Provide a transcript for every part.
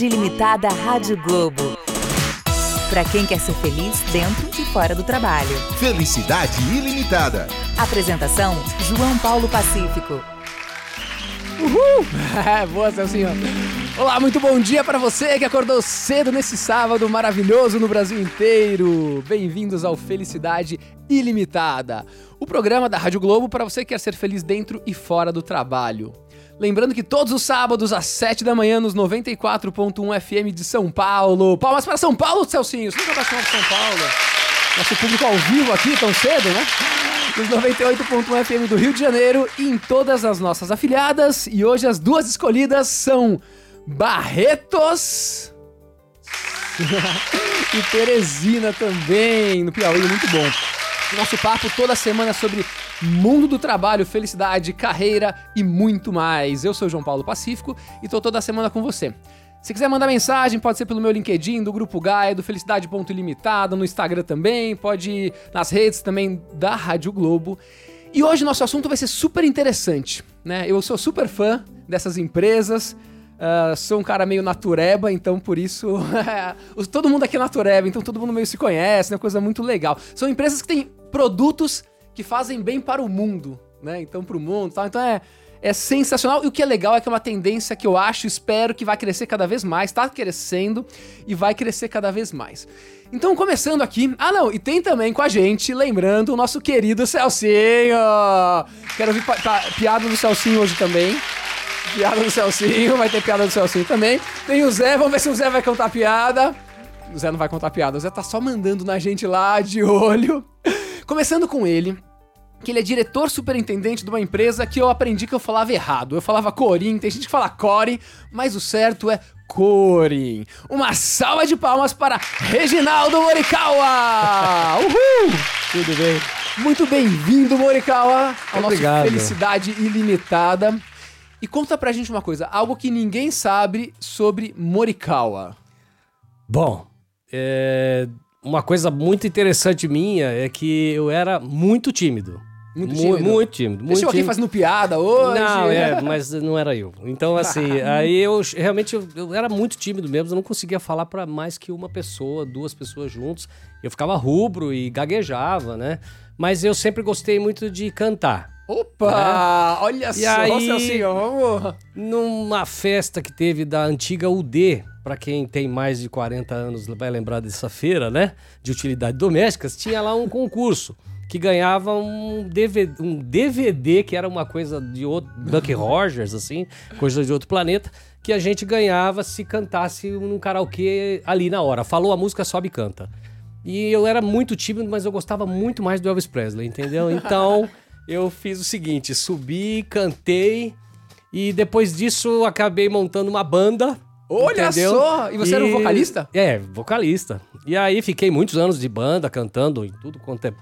Felicidade Ilimitada Rádio Globo. Para quem quer ser feliz dentro e fora do trabalho. Felicidade ilimitada. Apresentação: João Paulo Pacífico. Uhul! Boa, Celcinho. Olá, muito bom dia para você que acordou cedo nesse sábado maravilhoso no Brasil inteiro. Bem-vindos ao Felicidade Ilimitada, o programa da Rádio Globo para você que quer ser feliz dentro e fora do trabalho. Lembrando que todos os sábados às 7 da manhã nos 94.1 FM de São Paulo. Palmas para São Paulo, Celcinho. Você nunca vai chamar São Paulo? Nosso público ao vivo aqui tão cedo, né? Nos 98.1 FM do Rio de Janeiro e em todas as nossas afiliadas. E hoje as duas escolhidas são Barretos e Teresina também, no Piauí, muito bom. Nosso papo toda semana sobre mundo do trabalho, felicidade, carreira e muito mais. Eu sou o João Paulo Pacífico e tô toda semana com você. Se quiser mandar mensagem, pode ser pelo meu LinkedIn, do Grupo Gaia, do Felicidade Ponto no Instagram também, pode ir nas redes também da Rádio Globo. E hoje nosso assunto vai ser super interessante, né? Eu sou super fã dessas empresas, Uh, sou um cara meio natureba, então por isso. todo mundo aqui é natureba, então todo mundo meio se conhece, é né? uma coisa muito legal. São empresas que têm produtos que fazem bem para o mundo, né? Então, para o mundo tal. Então é, é sensacional. E o que é legal é que é uma tendência que eu acho, espero que vai crescer cada vez mais, tá crescendo e vai crescer cada vez mais. Então, começando aqui. Ah, não, e tem também com a gente, lembrando, o nosso querido Celcinho. Quero ouvir piada do Celcinho hoje também. Piada do Celcinho, vai ter piada do Celcinho também. Tem o Zé, vamos ver se o Zé vai contar piada. O Zé não vai contar piada, o Zé tá só mandando na gente lá, de olho. Começando com ele, que ele é diretor superintendente de uma empresa que eu aprendi que eu falava errado. Eu falava Corim, tem gente que fala Core, mas o certo é Corim. Uma salva de palmas para Reginaldo Morikawa! Uhul! Tudo bem? Muito bem-vindo, Morikawa, Obrigado. nosso Felicidade Ilimitada. E conta pra gente uma coisa, algo que ninguém sabe sobre Morikawa. Bom, é, uma coisa muito interessante minha é que eu era muito tímido. Muito Mu- tímido? Muito tímido. Muito Deixa eu aqui fazendo piada hoje. Não, é, mas não era eu. Então, assim, aí eu realmente eu, eu era muito tímido mesmo, eu não conseguia falar pra mais que uma pessoa, duas pessoas juntos. Eu ficava rubro e gaguejava, né? Mas eu sempre gostei muito de cantar. Opa! Olha E só, aí- Celcinho, vamos... Numa festa que teve da antiga UD, pra quem tem mais de 40 anos vai lembrar dessa feira, né? De utilidades domésticas, tinha lá um concurso que ganhava um DVD, um DVD que era uma coisa de outro, Buck Rogers, assim, coisa de outro planeta, que a gente ganhava se cantasse num karaokê ali na hora. Falou a música, sobe e canta. E eu era muito tímido, mas eu gostava muito mais do Elvis Presley, entendeu? Então eu fiz o seguinte: subi, cantei, e depois disso acabei montando uma banda. Olha entendeu? só! E você era um vocalista? É, vocalista. E aí fiquei muitos anos de banda, cantando em tudo quanto é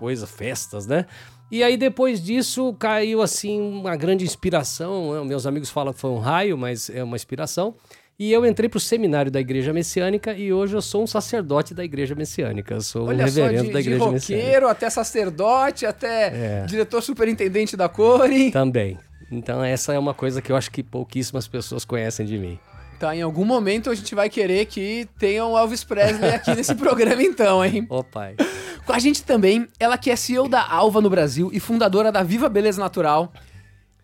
coisa, festas, né? E aí depois disso caiu assim uma grande inspiração. né? Meus amigos falam que foi um raio, mas é uma inspiração. E eu entrei pro seminário da Igreja Messiânica e hoje eu sou um sacerdote da Igreja Messiânica. Eu sou um Olha só, reverendo de, da de Igreja Messiânica. roqueiro até sacerdote, até É. diretor superintendente da Core. Também. Então essa é uma coisa que eu acho que pouquíssimas pessoas conhecem de mim. Tá, em algum momento a gente vai querer que tenha um Elvis Presley aqui nesse programa então, hein? Ô pai. Com a gente também, ela que é CEO da Alva no Brasil e fundadora da Viva Beleza Natural.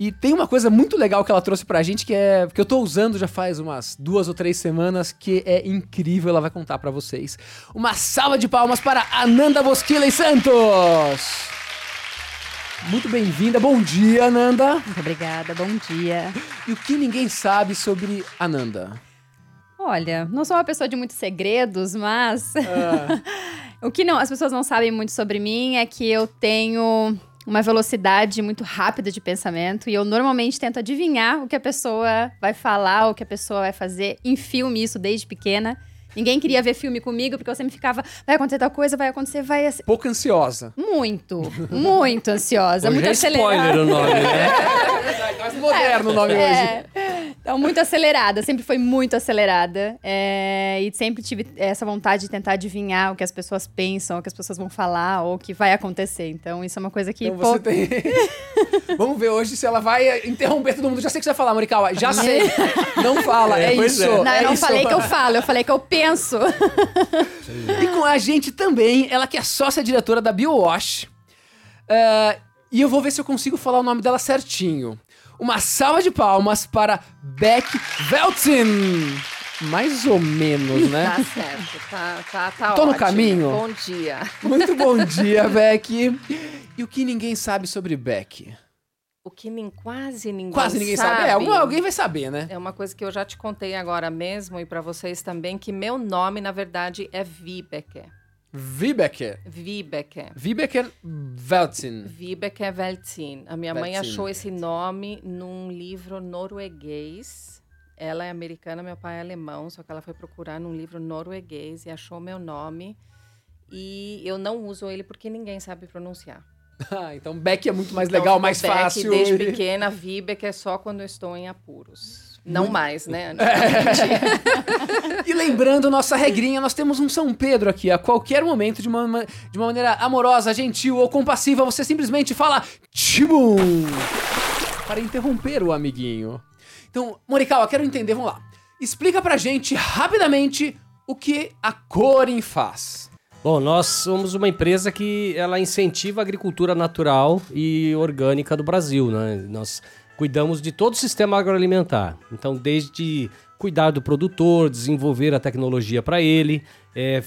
E tem uma coisa muito legal que ela trouxe pra gente que é que eu tô usando já faz umas duas ou três semanas que é incrível, ela vai contar pra vocês. Uma salva de palmas para Ananda Bosquila e Santos. Muito bem-vinda, bom dia, Ananda. Muito obrigada, bom dia. E o que ninguém sabe sobre Ananda? Olha, não sou uma pessoa de muitos segredos, mas Ah, o que não, as pessoas não sabem muito sobre mim é que eu tenho uma velocidade muito rápida de pensamento e eu normalmente tento adivinhar o que a pessoa vai falar, o que a pessoa vai fazer em filme, isso desde pequena. Ninguém queria ver filme comigo porque eu sempre ficava, vai acontecer tal coisa, vai acontecer, vai assim. pouco ansiosa. Muito, muito ansiosa, Hoje muito é acelerada. spoiler o nome, né? É verdade, mais moderno o nome hoje. É. Então, muito acelerada, sempre foi muito acelerada. É, e sempre tive essa vontade de tentar adivinhar o que as pessoas pensam, o que as pessoas vão falar, ou o que vai acontecer. Então, isso é uma coisa que. Então você tem. Vamos ver hoje se ela vai interromper todo mundo. Já sei o que você vai falar, Morikawa. Já sei. Não fala, é, É, isso. é. Não, é eu não isso. falei que eu falo, eu falei que eu penso. E com a gente também, ela que é sócia-diretora da BioWash. É, e eu vou ver se eu consigo falar o nome dela certinho. Uma salva de palmas para Beck Veltzin. Mais ou menos, né? Tá certo, tá, tá, tá Tô no ótimo. caminho? Bom dia. Muito bom dia, Beck. E o que ninguém sabe sobre Beck? O que nem, quase ninguém Quase ninguém sabe. É, algum- alguém vai saber, né? É uma coisa que eu já te contei agora mesmo e para vocês também, que meu nome, na verdade, é Vibeke. Vibeke. Vibeke. Vibeke Veltzin. Vibeke Veltzin. A minha mãe Veltzin. achou esse nome num livro norueguês. Ela é americana, meu pai é alemão, só que ela foi procurar num livro norueguês e achou meu nome. E eu não uso ele porque ninguém sabe pronunciar. Ah, então Beck é muito mais Então, legal, ficou mais Beck fácil. Desde pequena, Vibeke é só quando eu estou em apuros. Não mais, né? E lembrando nossa regrinha, nós temos um São Pedro aqui. A qualquer momento, de uma, ma- de uma maneira amorosa, gentil ou compassiva, você simplesmente fala Tibum! Para interromper o amiguinho. Então, Morikawa, quero entender, vamos lá. Explica pra gente rapidamente o que a Corin faz. Bom, nós somos uma empresa que ela incentiva a agricultura natural e orgânica do Brasil, né? Nós cuidamos de todo o sistema agroalimentar. Então, desde cuidar do produtor, desenvolver a tecnologia para ele, é,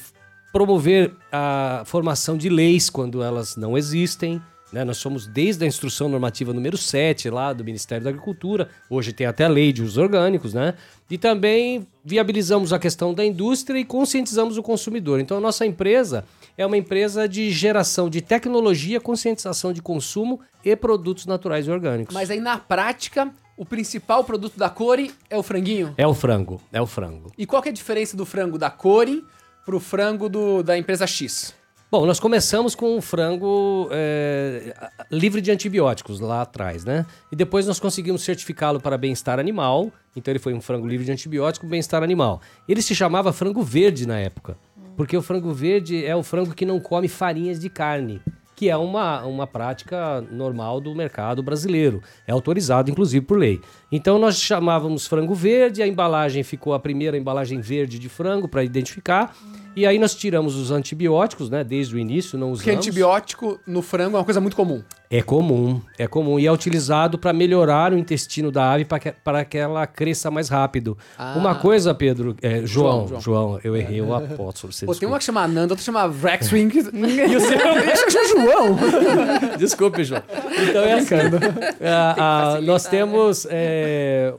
promover a formação de leis quando elas não existem. Né? Nós somos desde a instrução normativa número 7 lá do Ministério da Agricultura, hoje tem até a lei de usos orgânicos, né? E também viabilizamos a questão da indústria e conscientizamos o consumidor. Então a nossa empresa é uma empresa de geração de tecnologia, conscientização de consumo e produtos naturais e orgânicos. Mas aí, na prática, o principal produto da Corin é o franguinho. É o frango, é o frango. E qual que é a diferença do frango da Corin pro frango do, da empresa X? Bom, nós começamos com o frango é, livre de antibióticos lá atrás, né? E depois nós conseguimos certificá-lo para bem-estar animal. Então ele foi um frango livre de antibiótico, bem-estar animal. Ele se chamava frango verde na época, porque o frango verde é o frango que não come farinhas de carne, que é uma, uma prática normal do mercado brasileiro. É autorizado, inclusive, por lei. Então nós chamávamos frango verde, a embalagem ficou a primeira embalagem verde de frango para identificar. E aí nós tiramos os antibióticos, né? Desde o início, não usamos. Porque antibiótico no frango é uma coisa muito comum. É comum, é comum. E é utilizado para melhorar o intestino da ave para que, que ela cresça mais rápido. Ah. Uma coisa, Pedro, é, João, João, João, eu errei o apóstolo. Você Pô, tem uma que chama Nanda, outra que chama Rexwing. e o seu? É o João. Desculpe, João. Então é assim. Ah, nós temos. é,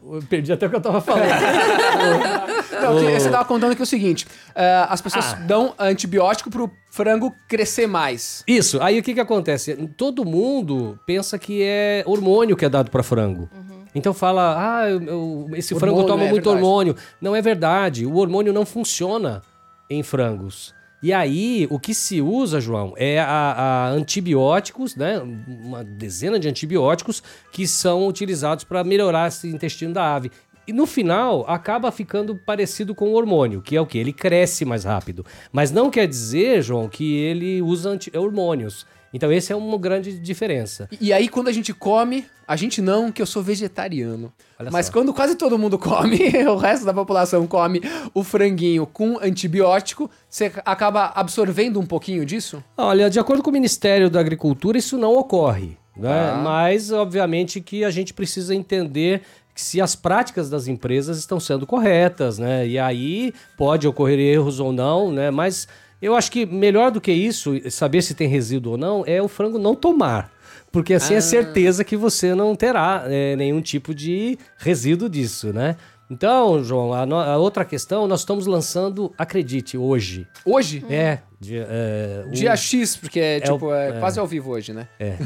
eu perdi até o que eu estava falando. Não, que- você tava contando que é o seguinte: é, as pessoas Ah. dão antibiótico pro frango crescer mais. Isso, aí o que que acontece? Todo mundo pensa que é hormônio que é dado para frango. Então fala, ah, eu- eu- esse frango Hormônio, toma é muito verdade. hormônio. Não é verdade, o hormônio não funciona em frangos. E aí, o que se usa, João, é a, a antibióticos, né? Uma dezena de antibióticos que são utilizados para melhorar esse intestino da ave. E no final, acaba ficando parecido com o hormônio, que é o que? Ele cresce mais rápido. Mas não quer dizer, João, que ele usa hormônios. Então, essa é uma grande diferença. E, e aí, quando a gente come, a gente não, que eu sou vegetariano. Olha Mas só. quando quase todo mundo come, o resto da população come o franguinho com antibiótico, você acaba absorvendo um pouquinho disso? Olha, de acordo com o Ministério da Agricultura, isso não ocorre. Né? Ah. Mas, obviamente, que a gente precisa entender se as práticas das empresas estão sendo corretas, né? E aí pode ocorrer erros ou não, né? Mas eu acho que melhor do que isso, saber se tem resíduo ou não, é o frango não tomar. Porque assim é certeza que você não terá é, nenhum tipo de resíduo disso, né? Então, João, a, no- a outra questão, nós estamos lançando, acredite, hoje. Hoje? É, dia, é, o- Dia X, porque é, É o- tipo, é, é. quase ao vivo hoje, né? É.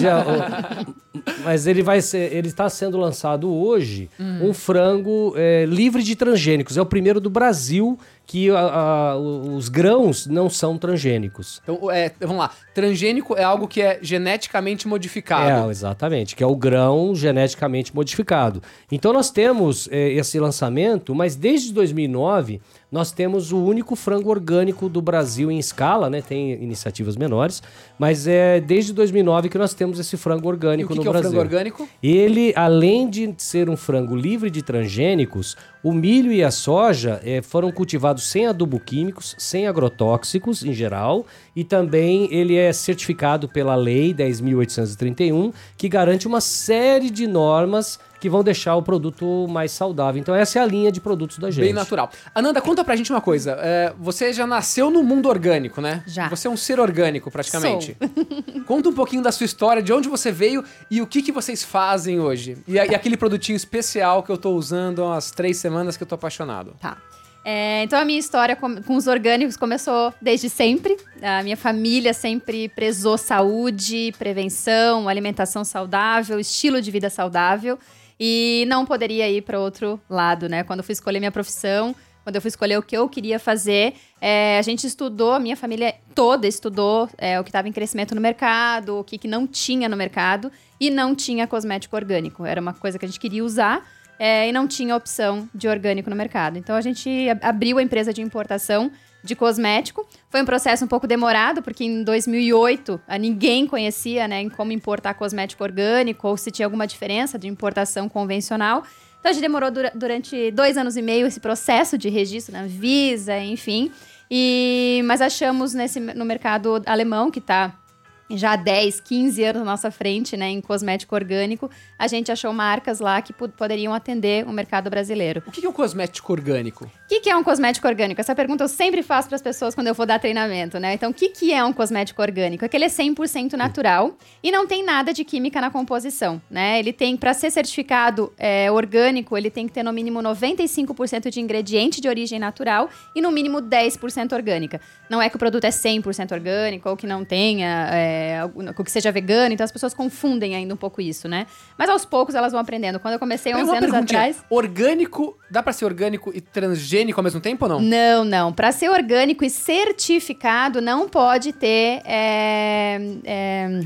Já, o- mas ele vai ser, ele está sendo lançado hoje Hum. um frango é, livre de transgênicos. É o primeiro do Brasil que a- a- os grãos não são transgênicos. Então, é, vamos lá. Transgênico é algo que é geneticamente modificado. É, exatamente, que é o grão geneticamente modificado. Então nós temos é, esse lançamento, mas desde 2009 nós temos o único frango orgânico do Brasil em escala, né? Tem iniciativas menores, mas é desde 2009 que nós temos esse frango E orgânico o que, no que é o Brasil. frango orgânico? Ele, além de ser um frango livre de transgênicos, o milho e a soja eh, foram cultivados sem adubo químicos, sem agrotóxicos em geral, e também ele é certificado pela Lei 10.831, que garante uma série de normas que vão deixar o produto mais saudável. Então essa é a linha de produtos da gente. Bem natural. Ananda, conta pra gente uma coisa. É, você já nasceu no mundo orgânico, né? Já. Você é um ser orgânico, praticamente. conta um pouquinho da sua história, de onde você veio e o que, que vocês fazem hoje. E, e aquele produtinho especial que eu tô usando há umas três semanas que eu tô apaixonado. Tá. É, então a minha história com, com os orgânicos começou desde sempre. A minha família sempre prezou saúde, prevenção, alimentação saudável, estilo de vida saudável. E não poderia ir para outro lado, né? Quando eu fui escolher minha profissão, quando eu fui escolher o que eu queria fazer, é, a gente estudou, minha família toda estudou é, o que estava em crescimento no mercado, o que, que não tinha no mercado, e não tinha cosmético orgânico. Era uma coisa que a gente queria usar, é, e não tinha opção de orgânico no mercado. Então a gente ab- abriu a empresa de importação de cosmético. Foi um processo um pouco demorado, porque em 2008 a ninguém conhecia né, em como importar cosmético orgânico ou se tinha alguma diferença de importação convencional. Então a gente demorou dura- durante dois anos e meio esse processo de registro na Visa, enfim. E, mas achamos nesse, no mercado alemão, que está já há 10, 15 anos na nossa frente, né, em cosmético orgânico, a gente achou marcas lá que po- poderiam atender o mercado brasileiro. O que, que é um cosmético orgânico? O que, que é um cosmético orgânico? Essa pergunta eu sempre faço para as pessoas quando eu vou dar treinamento, né? Então, o que, que é um cosmético orgânico? É que ele é 100% natural e não tem nada de química na composição, né? Ele tem, para ser certificado é, orgânico, ele tem que ter no mínimo 95% de ingrediente de origem natural e no mínimo 10% orgânica. Não é que o produto é 100% orgânico ou que não tenha, é, algum- que seja vegano, então as pessoas confundem ainda um pouco isso, né? Mas aos poucos elas vão aprendendo. Quando eu comecei Tem 11 uma anos atrás... Orgânico, dá pra ser orgânico e transgênico ao mesmo tempo ou não? Não, não. Para ser orgânico e certificado, não pode ter é, é,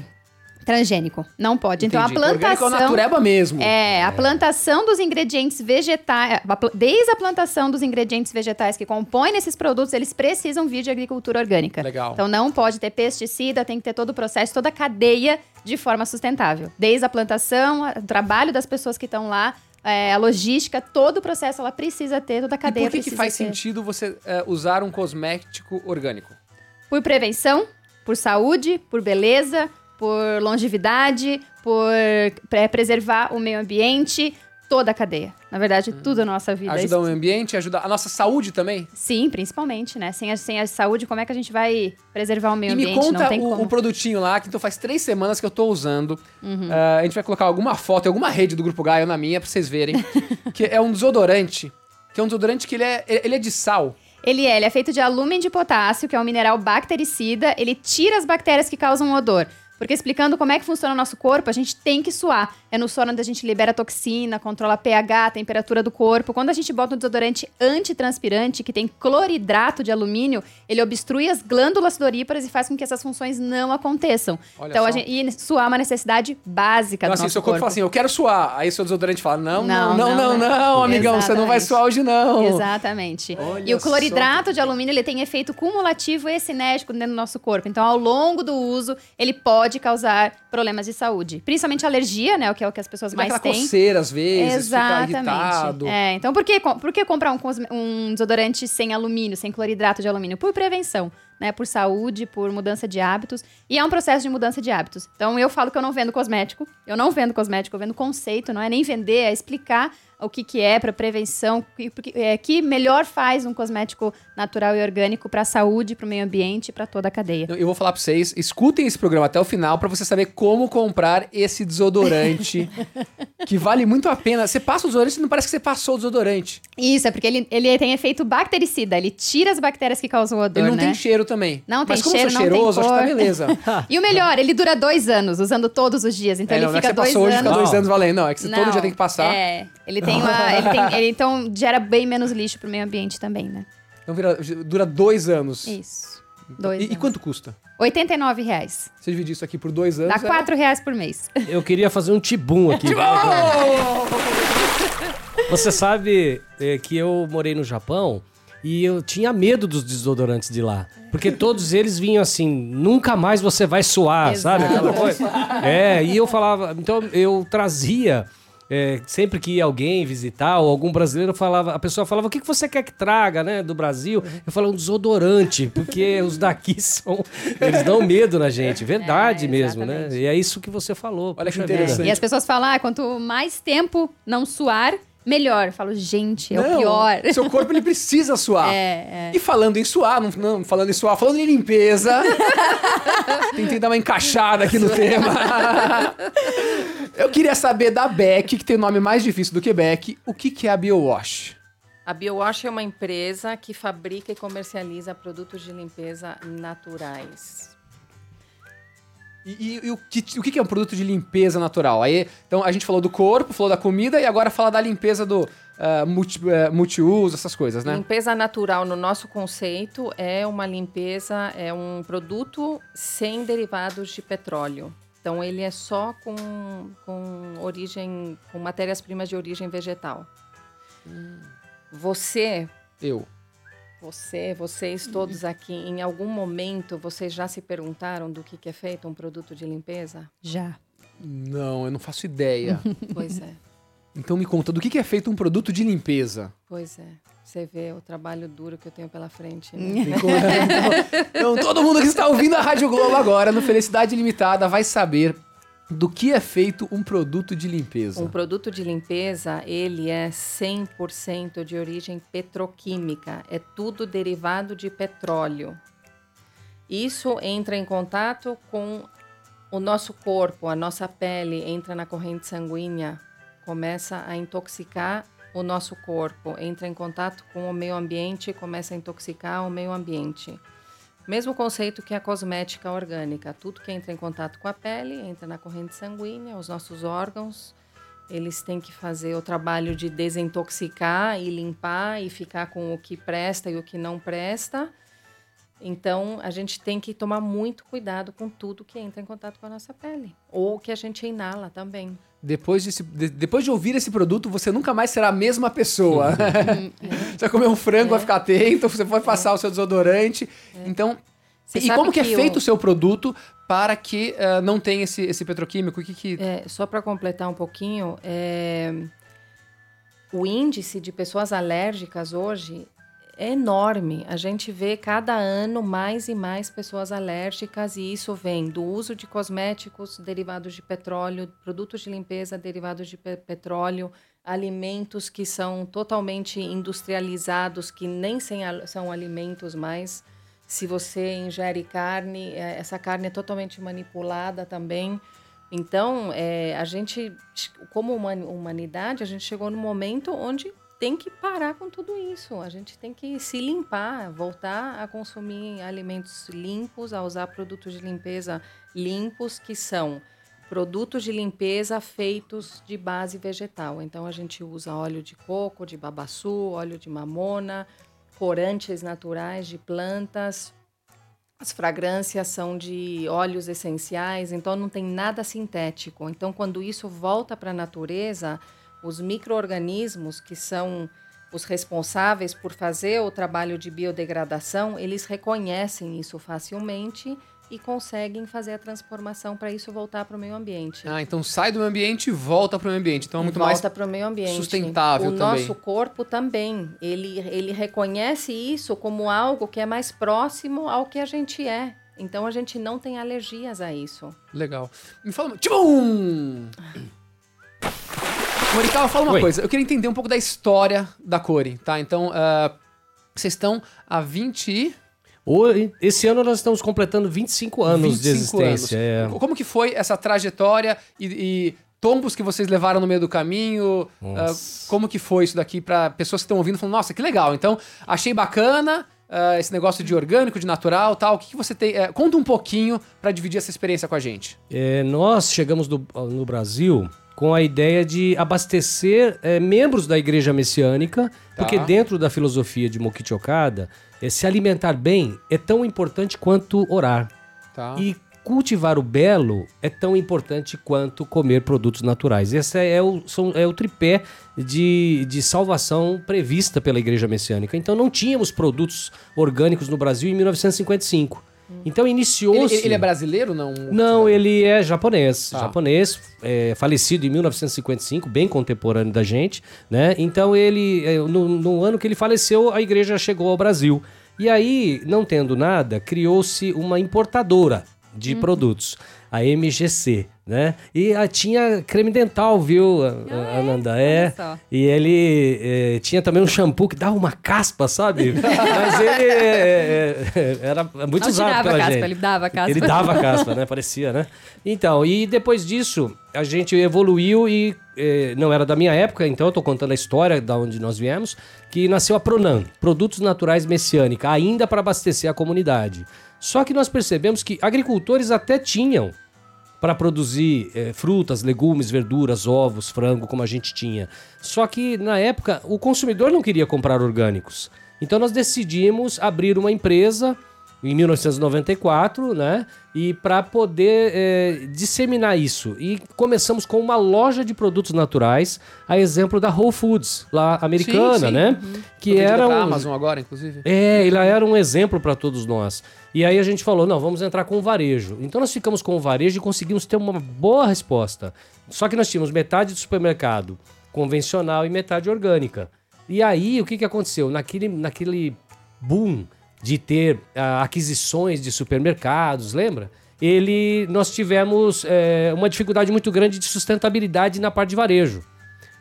transgênico. Não pode. Então, a Entendi. Orgânico é plantação... natureba mesmo. É, a plantação dos ingredientes vegetais, desde a plantação dos ingredientes vegetais que compõem esses produtos, eles precisam vir de agricultura orgânica. Legal. Então não pode ter pesticida, tem que ter todo o processo, toda a cadeia de forma sustentável. Desde a plantação, o trabalho das pessoas que estão lá, é, a logística, todo o processo, ela precisa ter, toda a E cadeia por que, que faz ter. sentido você é, usar um cosmético orgânico? Por prevenção, por saúde, por beleza, por longevidade, por preservar o meio ambiente, toda a cadeia. Na verdade, tudo na nossa vida. Ajuda o meio ambiente, ajuda a nossa saúde também? Sim, principalmente, né? Sem a, sem a saúde, como é que a gente vai preservar o meio E me ambiente? conta Não tem o, o produtinho lá, que então faz três semanas que eu tô usando. Uhum. Ah, a gente vai colocar alguma foto em alguma rede do Grupo Gaio na minha, pra vocês verem. que é um desodorante. Que é um desodorante que ele é, ele é de sal. Ele é, ele é feito de alúmen de potássio, que é um mineral bactericida. Ele tira as bactérias que causam odor. Porque explicando como é que funciona o nosso corpo, a gente tem que suar. É no suor onde a gente libera toxina, controla pH, a temperatura do corpo. Quando a gente bota um desodorante antitranspirante, que tem cloridrato de alumínio, ele obstrui as glândulas sudoríparas e faz com que essas funções não aconteçam. Olha então, a só. gente, e suar é uma necessidade básica Então, do assim, nosso seu corpo corpo. fala assim, eu quero suar. Aí seu desodorante fala, não, não, Não, não, não, não, não, amigão, você não vai Exatamente. suar hoje não. Exatamente. Olha e o cloridrato de alumínio ele tem efeito cumulativo e cinético dentro do nosso corpo. Então, ao longo do uso, ele pode causar problemas de saúde. Principalmente alergia, né? O que é o que as pessoas Dá mais têm. coceira às vezes, fica irritado. Exatamente. É, então por que, por que comprar um, um desodorante sem alumínio, sem cloridrato de alumínio? Por prevenção. Né, por saúde, por mudança de hábitos, e é um processo de mudança de hábitos. Então eu falo que eu não vendo cosmético, eu não vendo cosmético, eu vendo conceito, não é nem vender, é explicar o que, que é para prevenção, que, é, que melhor faz um cosmético natural e orgânico para a saúde, para o meio ambiente, para toda a cadeia. Eu vou falar para vocês, escutem esse programa até o final para você saber como comprar esse desodorante, que vale muito a pena. Você passa o desodorante e não parece que você passou o desodorante. Isso, é porque ele, ele tem efeito bactericida, ele tira as bactérias que causam o odor, Ele não né? tem cheiro também. Não Mas tem como cheiro, eu sou não tem cheiroso, acho que tá beleza. E o melhor, ele dura dois anos, usando todos os dias. Então É, ele não, não é que fica você dois passou hoje, anos. fica dois anos valendo. Não, é que você todo Não, dia tem que passar. É, ele tem uma. ele tem- ele, então gera bem menos lixo pro meio ambiente também, né? Então vira- dura dois anos. Isso. Dois E, e anos. quanto custa? 89 reais. Você dividir isso aqui por dois anos. Dá é- 4 reais por mês. Eu queria fazer um tibum aqui. Você sabe é, que eu morei no Japão e eu tinha medo dos desodorantes de lá. Porque todos eles vinham assim, nunca mais você vai suar, sabe? Aquela coisa. É, e eu falava, então eu trazia. é, sempre que ia alguém visitar ou algum brasileiro falava, a pessoa falava: "O que que você quer que traga, né, do Brasil?" Eu falava um desodorante, porque os daqui são eles dão medo na gente, verdade É, mesmo, né? E é isso que você falou. Olha que vida. interessante. E as pessoas falam, ah, quanto mais tempo não suar, melhor. Eu falo, gente, é Não, o pior. Seu corpo ele precisa suar. É, é. E falando em suar, não, não, falando em suar, falando em limpeza. tentei dar uma encaixada aqui no tema. Eu queria saber da Beck, que tem o nome mais difícil do que Beck, o que, que é a BioWash? A BioWash é uma empresa que fabrica e comercializa produtos de limpeza naturais. E, e- e o, que, o que é um produto de limpeza natural? Aí, então a gente falou do corpo, falou da comida e agora fala da limpeza do ah, multi, ah, multiuso, essas coisas, né? Limpeza natural, no nosso conceito, é uma limpeza, é um produto sem derivados de petróleo. Então, ele é só com, com origem, com matérias-primas de origem vegetal. Você, Eu. Você, vocês todos aqui, em algum momento, vocês já se perguntaram do que, que é feito um produto de limpeza? Já. Não, eu não faço ideia. Pois é, então me conta, do que, que é feito um produto de limpeza? pois é. Você vê o trabalho duro que eu tenho pela frente. né? Conta, então, então, todo mundo que está ouvindo a Rádio Globo agora, no Felicidade Limitada, vai saber do que é feito um produto de limpeza. Um produto de limpeza, ele é 100% de origem petroquímica, é tudo derivado de petróleo. Isso entra em contato com o nosso corpo, a nossa pele entra na corrente sanguínea, começa a intoxicar o nosso corpo, entra em contato com o meio ambiente, começa a intoxicar o meio ambiente. Mesmo conceito que a cosmética orgânica, tudo que entra em contato com a pele entra na corrente sanguínea, os nossos órgãos, eles têm que fazer o trabalho de desintoxicar e limpar e ficar com o que presta e o que não presta. Então, a gente tem que tomar muito cuidado com tudo que entra em contato com a nossa pele. Ou que a gente inala também. Depois de, de- depois de ouvir esse produto, você nunca mais será a mesma pessoa. Uhum. você vai comer um frango, vai ficar atento, você vai passar o seu desodorante. Então, Você e como que é que feito o- seu produto para que ah, não tenha esse, esse petroquímico? O que que... É, só para completar um pouquinho, é, o índice de pessoas alérgicas hoje é enorme. A gente vê cada ano mais e mais pessoas alérgicas e isso vem do uso de cosméticos derivados de petróleo, produtos de limpeza derivados de pe- petróleo, alimentos que são totalmente industrializados, que nem são alimentos mais. Se você ingere carne, eh, essa carne é totalmente manipulada também. Então, eh, a gente, como humani- humanidade, a gente chegou no momento onde tem que parar com tudo isso. A gente tem que se limpar, voltar a consumir alimentos limpos, a usar produtos de limpeza limpos, que são produtos de limpeza feitos de base vegetal. Então, a gente usa óleo de coco, de babaçu, óleo de mamona, corantes naturais de plantas. As fragrâncias são de óleos essenciais, então não tem nada sintético. Então, quando isso volta para a natureza, os micro-organismos, que são os responsáveis por fazer o trabalho de biodegradação, eles reconhecem isso facilmente e conseguem fazer a transformação para isso voltar para o meio ambiente. Ah, então sai do meio ambiente e volta para o meio ambiente. Então é muito mais volta para o meio ambiente. sustentável o também. nosso corpo também. Ele, ele reconhece isso como algo que é mais próximo ao que a gente é. Então a gente não tem alergias a isso. legal. Me fala, Tchum! Morical, fala uma Oi. coisa. Eu queria entender um pouco da história da Core, tá? Então, ah, vocês estão há 20 e... Esse ano nós estamos completando 25 anos de 25 existência. é. anos. Como que foi essa trajetória e, e tombos que vocês levaram no meio do caminho? Ah, como que foi isso daqui para pessoas que estão ouvindo falando, nossa, que legal. Então, achei bacana ah, esse negócio de orgânico, de natural, tal. O que, que você tem? eh, conta um pouquinho para dividir essa experiência com a gente. É, nós chegamos do- no Brasil com a ideia de abastecer é, membros da igreja messiânica, Tá. porque dentro da filosofia de Mokichi Okada, é, se alimentar bem é tão importante quanto orar. Tá. E cultivar o belo é tão importante quanto comer produtos naturais. Esse é o, são- é o tripé de, de salvação prevista pela Igreja Messiânica. Então não tínhamos produtos orgânicos no Brasil em 1955. Então ele, iniciou-se... ele é brasileiro, não? Não, ele é japonês. Tá. Japonês, é, falecido em 1955, bem contemporâneo da gente, né? Então ele, é, no, no ano que ele faleceu, a igreja chegou ao Brasil. E aí, não tendo nada, criou-se uma importadora de produtos, a MGC, né? E a, tinha creme dental, viu, a- a- Ananda? É. Só. E ele é, tinha também um shampoo que dava uma caspa, sabe? Mas ele é, é, era muito Não usado pela caspa, gente. ele dava caspa. Ele dava caspa, né? Parecia, né? Então, e depois disso, a gente evoluiu e eh, não era da minha época, então eu tô contando a história da onde nós viemos, que nasceu a Pronan, Produtos Naturais Messiânica, ainda para abastecer a comunidade. Só que nós percebemos que agricultores até tinham para produzir eh, frutas, legumes, verduras, ovos, frango, como a gente tinha. Só que na época o consumidor não queria comprar orgânicos. Então nós decidimos abrir uma empresa em 1994, né? E para poder eh, disseminar isso. E começamos com uma loja de produtos naturais, a exemplo da Whole Foods, lá americana, Sim, sim. né? Que Vendida era um, Amazon agora, inclusive. é, ele era um exemplo para todos nós. E aí a gente falou, não, vamos entrar com o varejo. Então nós ficamos com o varejo e conseguimos ter uma boa resposta. Só que nós tínhamos metade do supermercado convencional e metade orgânica. E aí o que, que aconteceu? Naquele, naquele boom de ter ah, aquisições de supermercados, lembra? Ele, nós tivemos eh, uma dificuldade muito grande de sustentabilidade na parte de varejo.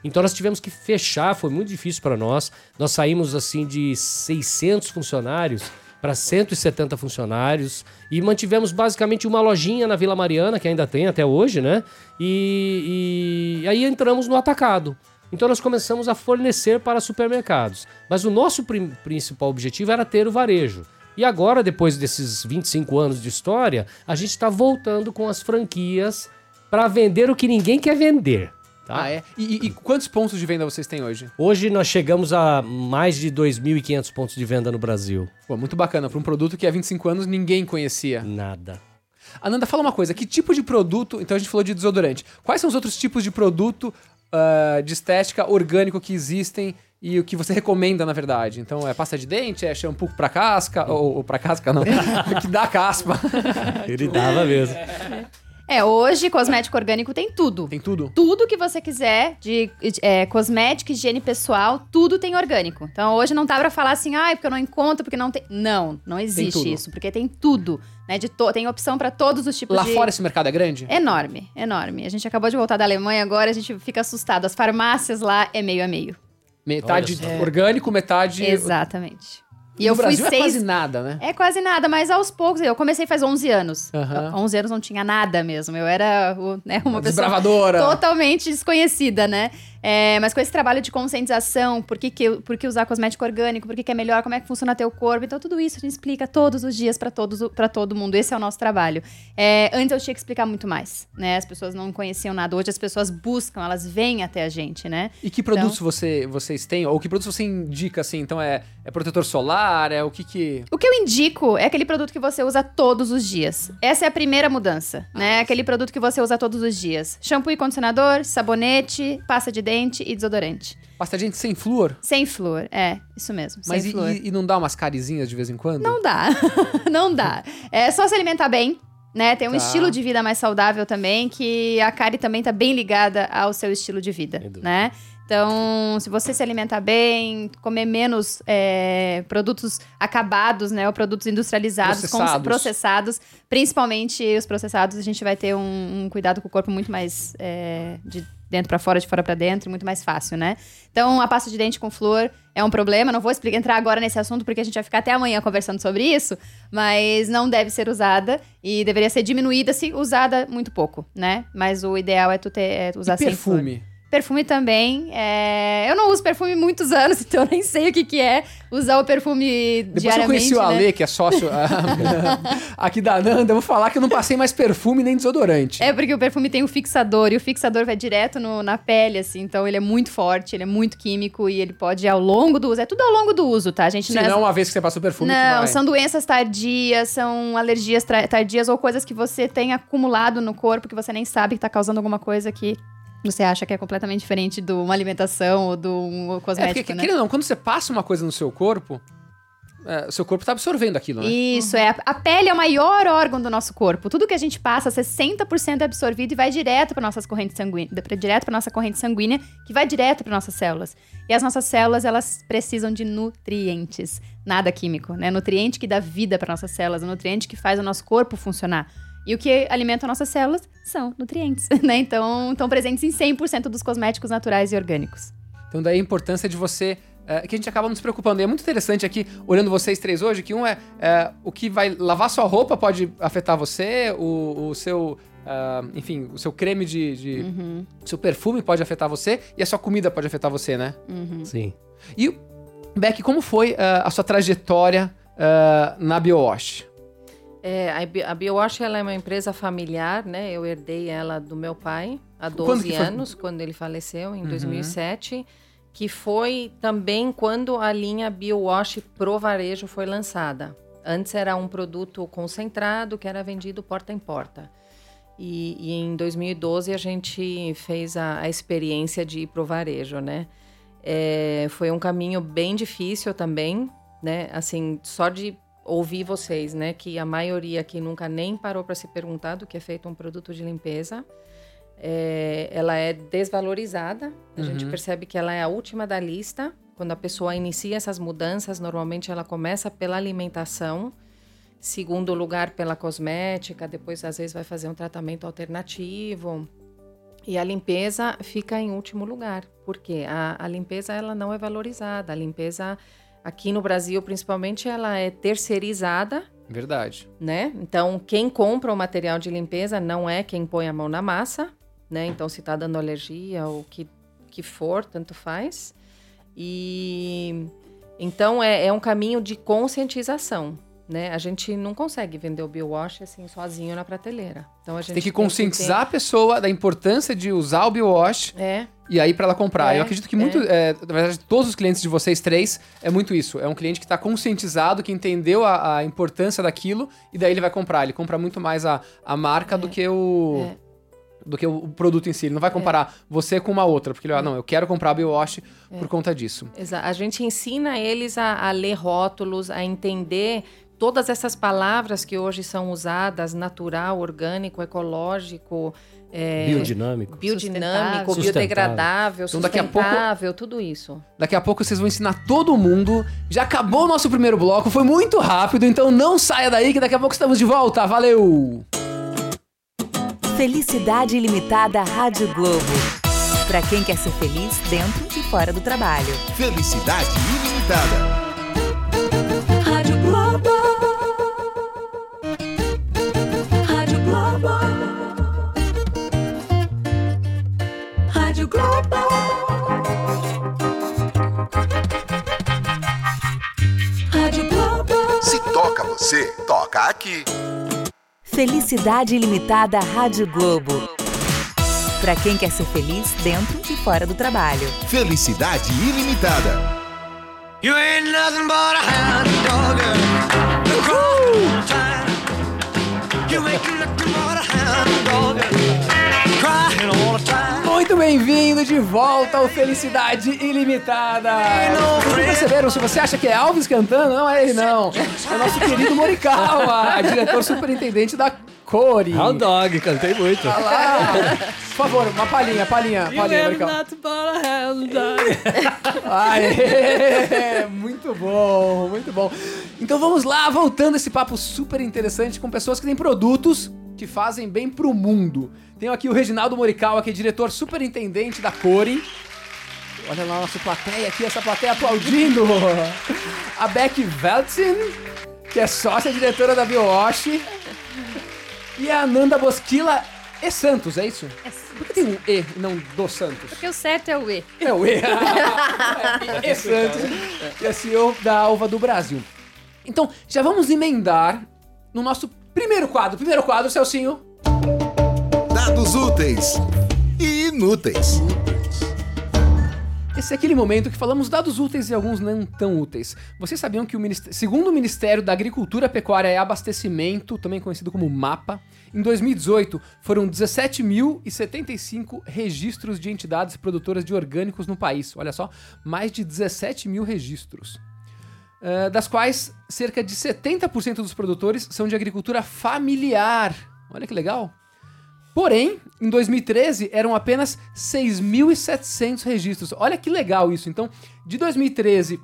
Então nós tivemos que fechar, foi muito difícil para nós. Nós saímos assim de 600 funcionários para 170 funcionários e mantivemos basicamente uma lojinha na Vila Mariana, que ainda tem até hoje, né? E, e aí entramos no atacado. Então nós começamos a fornecer para supermercados. Mas o nosso principal objetivo era ter o varejo. E agora, depois desses 25 anos de história, a gente está voltando com as franquias para vender o que ninguém quer vender. Tá? Ah, é? E, e- e quantos pontos de venda vocês têm hoje? Hoje nós chegamos a mais de 2.500 pontos de venda no Brasil. Pô, muito bacana. Para um produto que há 25 anos ninguém conhecia. Nada. Ananda, fala uma coisa. Que tipo de produto... Então a gente falou de desodorante. Quais são os outros tipos de produto ah, de estética orgânico que existem e o que você recomenda, na verdade? Então é pasta de dente, é shampoo pra casca... Ou, ou pra casca, não. que dá caspa. Ele dava mesmo. É, hoje cosmético orgânico tem tudo. Tem tudo? Tudo que você quiser de é, cosmética, higiene pessoal, tudo tem orgânico. Então hoje não dá pra falar assim, ai, porque eu não encontro, porque não tem. Não, não existe isso, porque tem tudo. Né, de to... Tem opção pra todos os tipos Lá de. fora esse mercado é grande? Enorme, enorme. A gente acabou de voltar da Alemanha agora, a gente fica assustado. As farmácias lá é meio a meio. Metade orgânico, metade... Exatamente. E no eu fui Brasil é seis. quase nada, né? É quase nada, mas aos poucos. Eu comecei faz 11 anos. Aham. 11 anos não tinha nada mesmo. Eu era né, uma pessoa Desbravadora. totalmente desconhecida, né? É, mas com esse trabalho de conscientização, por que, que, por que usar cosmético orgânico, por que, que é melhor, como é que funciona teu corpo. Então, tudo isso a gente explica todos os dias para todo mundo. Esse é o nosso trabalho. É, antes eu tinha que explicar muito mais, né? As pessoas não conheciam nada. Hoje as pessoas buscam, elas vêm até a gente, né? E que produtos você, vocês têm? Ou que produtos você indica, assim? Então é, é protetor solar? É o que que... O que eu indico é aquele produto que você usa todos os dias. Essa é a primeira mudança, né? Aquele produto que você usa todos os dias. Shampoo e condicionador, sabonete, pasta de dente e desodorante. Pasta de dente sem flúor? Sem flúor, é, isso mesmo, Mas sem e, flúor. e- e não dá umas carizinhas de vez em quando? Não dá, não dá. É só se alimentar bem, né? Tem um Tá. estilo de vida mais saudável também, que a cárie também tá bem ligada ao seu estilo de vida, dúvida. né? Então, se você se alimentar bem, comer menos é, produtos acabados, né? Ou produtos industrializados, Processados. processados, principalmente os processados, a gente vai ter um, um cuidado com o corpo muito mais é, de dentro pra fora, de fora pra dentro, muito mais fácil, né? Então, a pasta de dente com flúor é um problema. Não vou explicar, entrar agora nesse assunto, porque a gente vai ficar até amanhã conversando sobre isso. Mas não deve ser usada e deveria ser diminuída se usada muito pouco, né? Mas o ideal é tu ter, é usar E sem flúor. perfume? Perfume também. é, Eu não uso perfume muitos anos, então eu nem sei o que, que é usar o perfume Depois que eu diariamente. conheci o né? Ale, que é sócio ah, aqui da Nanda, eu vou falar que eu não passei mais perfume nem desodorante. É porque o perfume tem o fixador e o fixador vai direto no- na pele, assim. Então ele é muito forte, ele é muito químico e ele pode, ao longo do uso. É tudo ao longo do uso, tá? A gente Sim, não é- não uma vez que você passa o perfume Não, são doenças tardias, são alergias tardias ou coisas que você tem acumulado no corpo que você nem sabe que tá causando alguma coisa que você acha que é completamente diferente de uma alimentação ou de um É, cosmético, porque, né? querendo não, quando você passa uma coisa no seu corpo, é, o seu corpo tá absorvendo aquilo, né? Isso, é. A pele é o maior órgão do nosso corpo. Tudo que a gente passa, 60% é absorvido e vai direto para nossas correntes sanguíneas, direto para nossa corrente sanguínea, que vai direto para nossas células. E as nossas células, elas precisam de nutrientes, nada químico, né? Nutriente que dá vida para nossas células, o nutriente que faz o nosso corpo funcionar. E o que alimenta nossas células são nutrientes, né? Então, estão presentes em 100% dos cosméticos naturais e orgânicos. Então daí a importância de você. é, que a gente acaba nos preocupando. E é muito interessante aqui, olhando vocês três hoje, que um é, é, o que vai lavar sua roupa pode afetar você, o, o seu. ah, enfim, o seu creme de. de- Uhum, o seu perfume pode afetar você e a sua comida pode afetar você, né? uhum. Sim. E, Beck, como foi ah, a sua trajetória ah, na BioWash? É, a Bi- a BioWash ela é uma empresa familiar, né? Eu herdei ela do meu pai há Quando 12 que foi? anos, quando ele faleceu, em Uhum. 2007. Que foi também quando a linha BioWash Pro Varejo foi lançada. Antes era um produto concentrado que era vendido porta em porta. E, e em 2012 a gente fez a, a experiência de ir pro varejo, né? É, foi um caminho bem difícil também, né? Assim, só de ouvir vocês, né? Que a maioria aqui nunca nem parou para se perguntar do que é feito um produto de limpeza. É, ela é desvalorizada. A gente Uhum. percebe que ela é a última da lista. Quando a pessoa inicia essas mudanças, normalmente ela começa pela alimentação, segundo lugar pela cosmética, depois às vezes vai fazer um tratamento alternativo. E a limpeza fica em último lugar, porque a, a limpeza ela não é valorizada. A limpeza aqui no Brasil, principalmente, ela é terceirizada, Verdade. né? Então, quem compra o material de limpeza não é quem põe a mão na massa, né? Então, se tá dando alergia ou que, que for, tanto faz. E então é, é um caminho de conscientização, né? A gente não consegue vender o biowash assim sozinho na prateleira. Então a gente Tem que conscientizar a pessoa da importância de usar o BioWash É, e aí pra ela comprar. É, Eu acredito que muito, é, na verdade, todos os clientes de vocês três é muito isso. É um cliente que tá conscientizado, que entendeu a, a importância daquilo e daí ele vai comprar. Ele compra muito mais a, a marca do que o é. do que o produto em si. Ele não vai comparar você com uma outra, porque ele É. vai, não, eu quero comprar a BioWash por conta disso. Exa- A gente ensina eles a, a ler rótulos, a entender todas essas palavras que hoje são usadas, natural, orgânico, ecológico, é, Biodinâmico. biodinâmico, Sustentável. biodegradável, Então, daqui a pouco- sustentável, tudo isso. Daqui a pouco vocês vão ensinar todo mundo. Já acabou o nosso primeiro bloco, foi muito rápido, então não saia daí que daqui a pouco estamos de volta. Valeu! Felicidade Ilimitada Rádio Globo. Pra quem quer ser feliz dentro e fora do trabalho. Felicidade ilimitada. Você, toca aqui. Felicidade Ilimitada Rádio Globo. Pra quem quer ser feliz dentro e fora do trabalho. Felicidade ilimitada. You ain't nothing but a hound dog. crying all the time. Bem-vindo de volta ao Felicidade Ilimitada. Vocês perceberam? Se você acha que é Alves cantando, não é ele não. É o nosso querido Morikawa, diretor superintendente da Core. Hound Dog, cantei muito. Olha lá. Por favor, uma palhinha, palhinha, palhinha, Morikawa. Aê, muito bom, muito bom. Então vamos lá, voltando esse papo super interessante com pessoas que têm produtos que fazem bem pro mundo. Tenho aqui o Reginaldo Morikawa, que é diretor superintendente da Core. Olha lá a nossa plateia aqui, essa plateia aplaudindo. A Beck Veltzin, que é sócia diretora da BioWash. E a Ananda Bosquila e Santos, é isso? É sim. Por que tem um E e não do Santos? Porque o certo é o E. É o E. e Santos, que é CEO da Alva do Brasil. Então, já vamos emendar no nosso primeiro quadro. Primeiro quadro, Celcinho. Dados úteis e inúteis. Esse é aquele momento que falamos dados úteis e alguns não tão úteis. Vocês sabiam que, o Minist- segundo o Ministério da Agricultura, Pecuária e Abastecimento, também conhecido como MAPA, em 2018 foram 17.075 registros de entidades produtoras de orgânicos no país. Olha só, mais de 17 mil registros. Eh, das quais cerca de 70% dos produtores são de agricultura familiar. Olha que legal. Porém, em 2013 eram apenas 6.700 registros. Olha que legal isso. Então, de 2013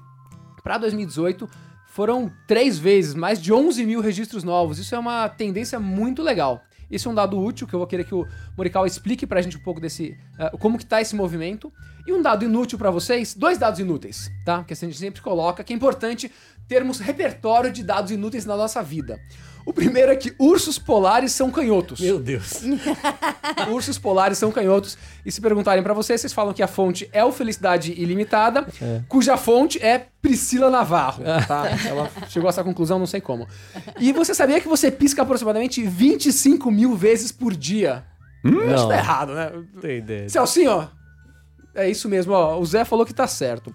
para 2018 foram três vezes, mais de 11 mil registros novos. Isso é uma tendência muito legal. Esse é um dado útil que eu vou querer que o Morikawa explique pra gente um pouco desse ah, como que tá esse movimento. E um dado inútil pra vocês, dois dados inúteis, tá? Que a gente sempre coloca, que é importante termos repertório de dados inúteis na nossa vida. O primeiro é que ursos polares são canhotos. Meu Deus. Ursos polares são canhotos. E se perguntarem pra vocês, vocês falam que a fonte é o Felicidade Ilimitada, cuja fonte é Priscila Navarro. Tá? Ela chegou a essa conclusão, não sei como. E você sabia que você pisca aproximadamente 25 mil vezes por dia? Isso Não, tá errado, né? tem ideia. Celcinho, ó. É isso mesmo, ó. O Zé falou que tá certo.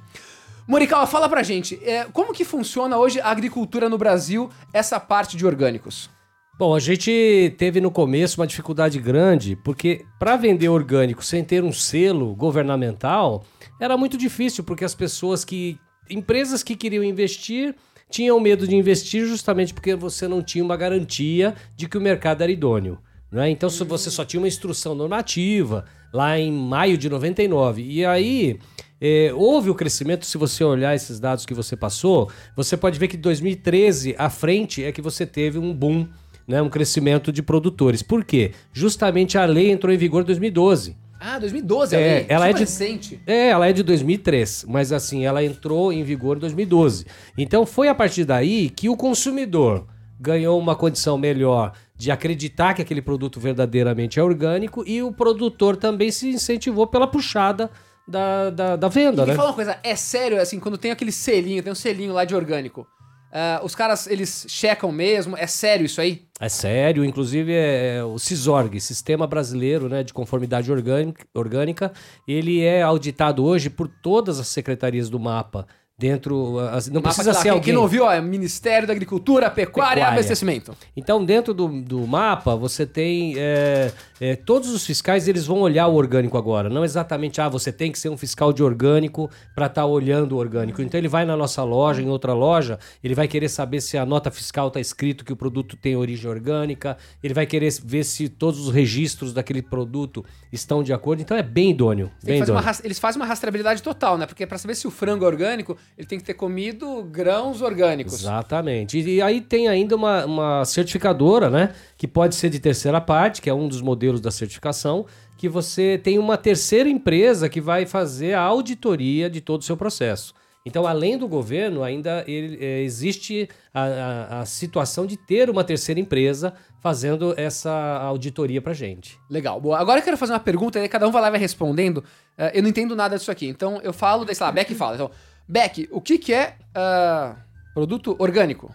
Morikawa, fala pra gente, é, como que funciona hoje a agricultura no Brasil, essa parte de orgânicos? Bom, a gente teve no começo uma dificuldade grande, porque para vender orgânico sem ter um selo governamental era muito difícil, porque as pessoas que. empresas que queriam investir tinham medo de investir justamente porque você não tinha uma garantia de que o mercado era idôneo. Né? Então se você só tinha uma instrução normativa lá em maio de 99. E aí é, houve o crescimento, se você olhar esses dados que você passou, você pode ver que de 2013 à frente é que você teve um boom, né, um crescimento de produtores. Por quê? Justamente a lei entrou em vigor em 2012. Ah, 2012, a É, lei. ela é de- recente. É, ela é de 2003, mas assim, ela entrou em vigor em 2012. Então foi a partir daí que o consumidor ganhou uma condição melhor de acreditar que aquele produto verdadeiramente é orgânico e o produtor também se incentivou pela puxada da, da, da venda, E me né? fala uma coisa, é sério, assim, quando tem aquele selinho, tem um selinho lá de orgânico, ah, os caras, eles checam mesmo? É sério isso aí? É sério, inclusive é o CISORG, Sistema Brasileiro né, de Conformidade Orgânica, Orgânica, ele é auditado hoje por todas as secretarias do MAPA. Dentro, as- não precisa tá- ser quem- alguém. Quem não ouviu, ó, é Ministério da Agricultura, Pecuária, e. Abastecimento. Então, dentro do, do mapa, você tem. é, é, todos os fiscais eles vão olhar o orgânico agora. Não exatamente, ah, você tem que ser um fiscal de orgânico para estar olhando o orgânico. Então, ele vai na nossa loja, em outra loja, ele vai querer saber se a nota fiscal está escrito que o produto tem origem orgânica, ele vai querer ver se todos os registros daquele produto estão de acordo. Então, é bem idôneo. Bem uma idôneo. ras- eles fazem uma rastreabilidade total, né? Porque pra saber se o frango é orgânico, ele tem que ter comido grãos orgânicos. Exatamente. E, e aí tem ainda uma, uma certificadora, né? Que pode ser de terceira parte, que é um dos modelos da certificação, que você tem uma terceira empresa que vai fazer a auditoria de todo o seu processo. Então, além do governo, ainda ele- é, existe a, a- a situação de ter uma terceira empresa fazendo essa auditoria pra gente. Legal. Boa. Agora eu quero fazer uma pergunta, aí cada um vai lá e vai respondendo. Eh, eu não entendo nada disso aqui. Então eu falo, daí sei lá, Beck fala. Então, Beck, o que, que é ah, produto orgânico?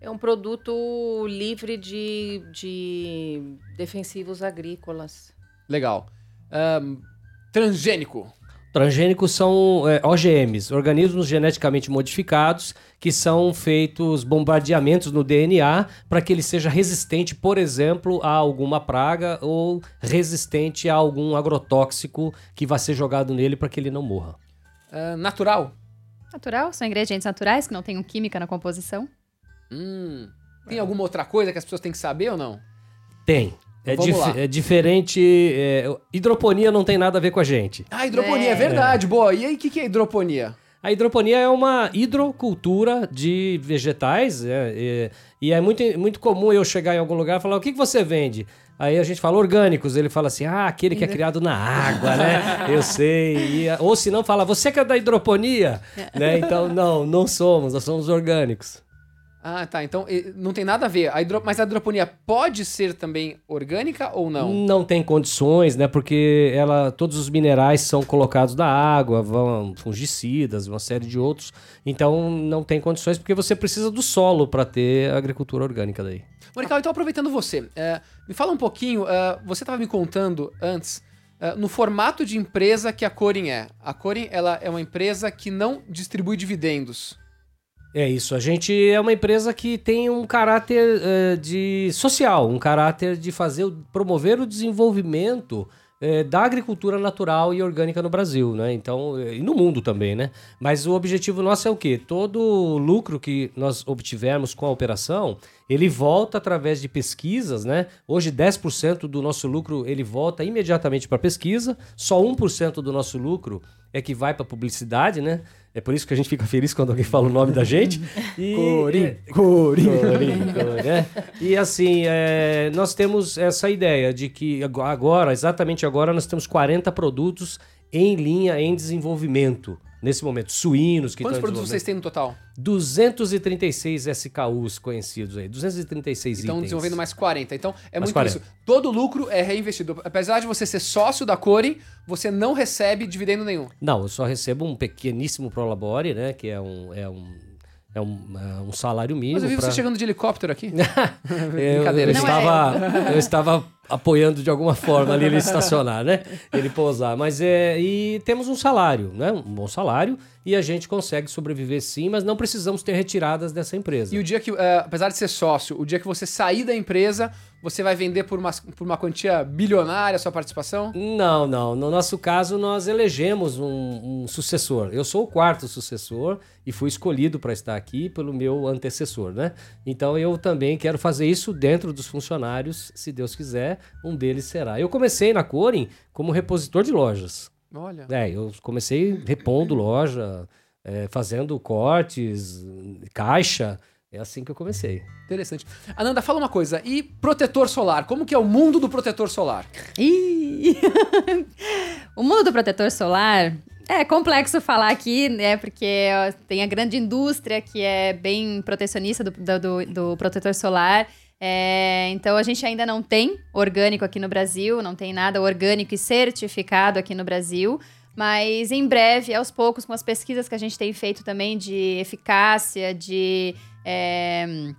É um produto livre de, de defensivos agrícolas. Legal. Ahn, transgênico. Transgênicos são é, OGMs, organismos geneticamente modificados, que são feitos bombardeamentos no DNA para que ele seja resistente, por exemplo, a alguma praga ou resistente a algum agrotóxico que vai ser jogado nele para que ele não morra. Ah, natural? Natural, são ingredientes naturais que não tenham química na composição. Hum. Tem alguma outra coisa que as pessoas têm que saber ou não? Tem. É, dif- lá. é diferente. é, hidroponia não tem nada a ver com a gente. Ah, hidroponia, é, verdade. Boa. E aí, o que, que é hidroponia? A hidroponia é uma hidrocultura de vegetais é, é, e é muito, muito comum eu chegar em algum lugar e falar: o que, que você vende? Aí a gente fala orgânicos, ele fala assim: ah, aquele que é criado na água, né? Eu sei. E, ou se não, fala: você que é da hidroponia? né? Então, não, não somos, nós somos orgânicos. Ah, tá. Então não tem nada a ver. A hidro... Mas a hidroponia pode ser também orgânica ou não? Não tem condições, né? Porque ela, todos os minerais são colocados na água, vão fungicidas, uma série de outros. Então não tem condições porque você precisa do solo para ter agricultura orgânica daí. Morical, então aproveitando você, eh, me fala um pouquinho, eh, você estava me contando antes, eh, no formato de empresa que a Corin é. A Corin, ela é uma empresa que não distribui dividendos. É isso. A gente é uma empresa que tem um caráter eh, de social, um caráter de fazer, promover o desenvolvimento eh, da agricultura natural e orgânica no Brasil, né? Então, eh, e no mundo também, né? Mas o objetivo nosso é o quê? Todo o lucro que nós obtivermos com a operação, ele volta através de pesquisas, né? Hoje 10% do nosso lucro ele volta imediatamente para pesquisa, só 1% do nosso lucro é que vai para publicidade, né? É por isso que a gente fica feliz quando alguém fala o nome da gente. E, Corin, é, Corin. Corin, Corin, né? E assim, é, nós temos essa ideia de que ago- agora, exatamente agora, nós temos 40 produtos em linha, em desenvolvimento. Nesse momento, suínos que Quantos estão produtos vocês têm no total? 236 SKUs conhecidos aí, 236 Estão itens. desenvolvendo mais 40. Então, é Mais muito 40. isso. Todo lucro é reinvestido. Apesar de você ser sócio da Corin, você não recebe dividendo nenhum. Não, eu só recebo um pequeníssimo Prolabore, né? Que é um, é um, é um, é um salário mínimo. Mas eu vi pra- você chegando de helicóptero aqui. Eu, Brincadeira, eu gente. estava, eu estava apoiando de alguma forma ali ele estacionar, né? Ele pousar. Mas é. E temos um salário, né? Um bom salário. E a gente consegue sobreviver sim, mas não precisamos ter retiradas dessa empresa. E o dia que, eh, apesar de ser sócio, o dia que você sair da empresa, você vai vender por uma, por uma quantia bilionária a sua participação? Não, não. No nosso caso, nós elegemos um, um sucessor. Eu sou o quarto sucessor e fui escolhido para estar aqui pelo meu antecessor, né? Então eu também quero fazer isso dentro dos funcionários, se Deus quiser, um deles será. Eu comecei na Corin como repositor de lojas. Olha. É, eu comecei repondo loja, é, fazendo cortes, caixa. É assim que eu comecei. Interessante. Ananda, fala uma coisa. E protetor solar? Como que é o mundo do protetor solar? Ih! o mundo do protetor solar é complexo falar aqui, né? Porque ó, tem a grande indústria que é bem protecionista do, do, do- do protetor solar. É, então a gente ainda não tem orgânico aqui no Brasil, não tem nada orgânico e certificado aqui no Brasil. Mas em breve, aos poucos, com as pesquisas que a gente tem feito também de eficácia, de é,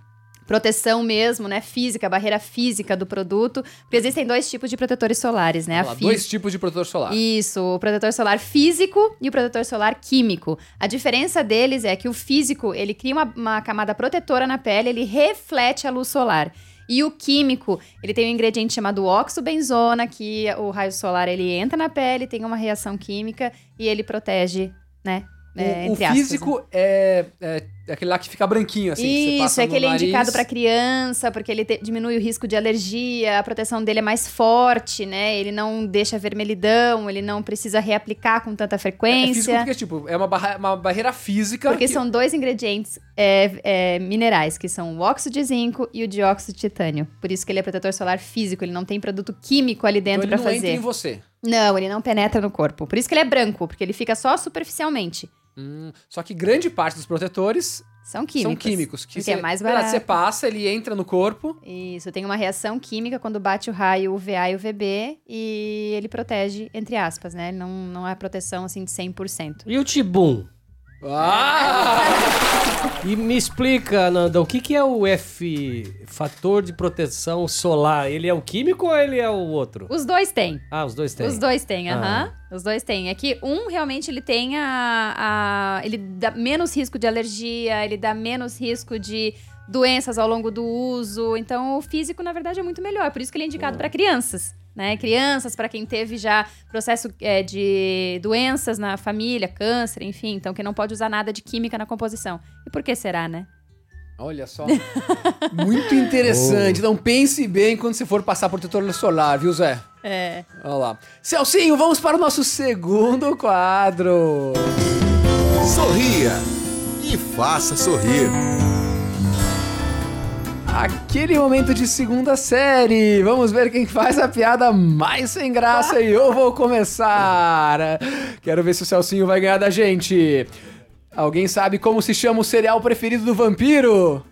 proteção mesmo, né? Física, barreira física do produto. Porque existem dois tipos de protetores solares, né? Lá, dois tipos de protetor solar. Isso, o protetor solar físico e o protetor solar químico. A diferença deles é que o físico, ele cria uma, uma camada protetora na pele, ele reflete a luz solar. E o químico, ele tem um ingrediente chamado oxobenzona, que o raio solar ele entra na pele, tem uma reação química e ele protege, né? O- é, o, aspas, né? físico é, é aquele lá que fica branquinho, assim. que você Isso, é que ele é nariz. indicado para criança, porque ele te- diminui o risco de alergia, a proteção dele é mais forte, né? Ele não deixa vermelhidão, ele não precisa reaplicar com tanta É físico frequência. porque, tipo, é uma, barra- uma barreira física. porque que- são dois ingredientes é, é, minerais, que são o óxido de zinco e o dióxido de titânio. Por isso que ele é protetor solar físico, ele não tem produto químico ali então dentro ele para não entra fazer. em você. Não, ele não penetra no corpo. Por isso que ele é branco, porque ele fica só superficialmente. Hum, só que grande parte dos protetores São químicos. são químicos. Que é você- mais verdade, barato. Você passa, ele entra no corpo. Isso, tem uma reação química quando bate o raio UVA e UVB e ele protege, entre aspas, né? Não, não é proteção assim de 100%. E o Tibum? Ah! E me explica, Nanda, o que, que é o F, fator de proteção solar? Ele é o químico ou ele é o outro? Os dois têm. Ah, os dois têm. Os dois têm, Ah. aham. Os dois têm. É que um realmente ele tem a, a- Ele dá menos risco de alergia, ele dá menos risco de doenças ao longo do uso. Então, o físico, na verdade, é muito melhor. Por isso que ele é indicado para crianças. Né? Crianças, para quem teve já processo é, de doenças na família, câncer, enfim. Então, que não pode usar nada de química na composição. E por que será, né? Olha só. Muito interessante. Então pense bem quando você for passar protetor solar, viu, Zé? É. Olha lá. Celcinho, vamos para o nosso segundo quadro. Sorria e faça sorrir. Aquele momento de segunda série. Vamos ver quem faz a piada mais sem graça e eu vou começar. Quero ver se o Celcinho vai ganhar da gente. Alguém sabe como se chama o cereal preferido do vampiro?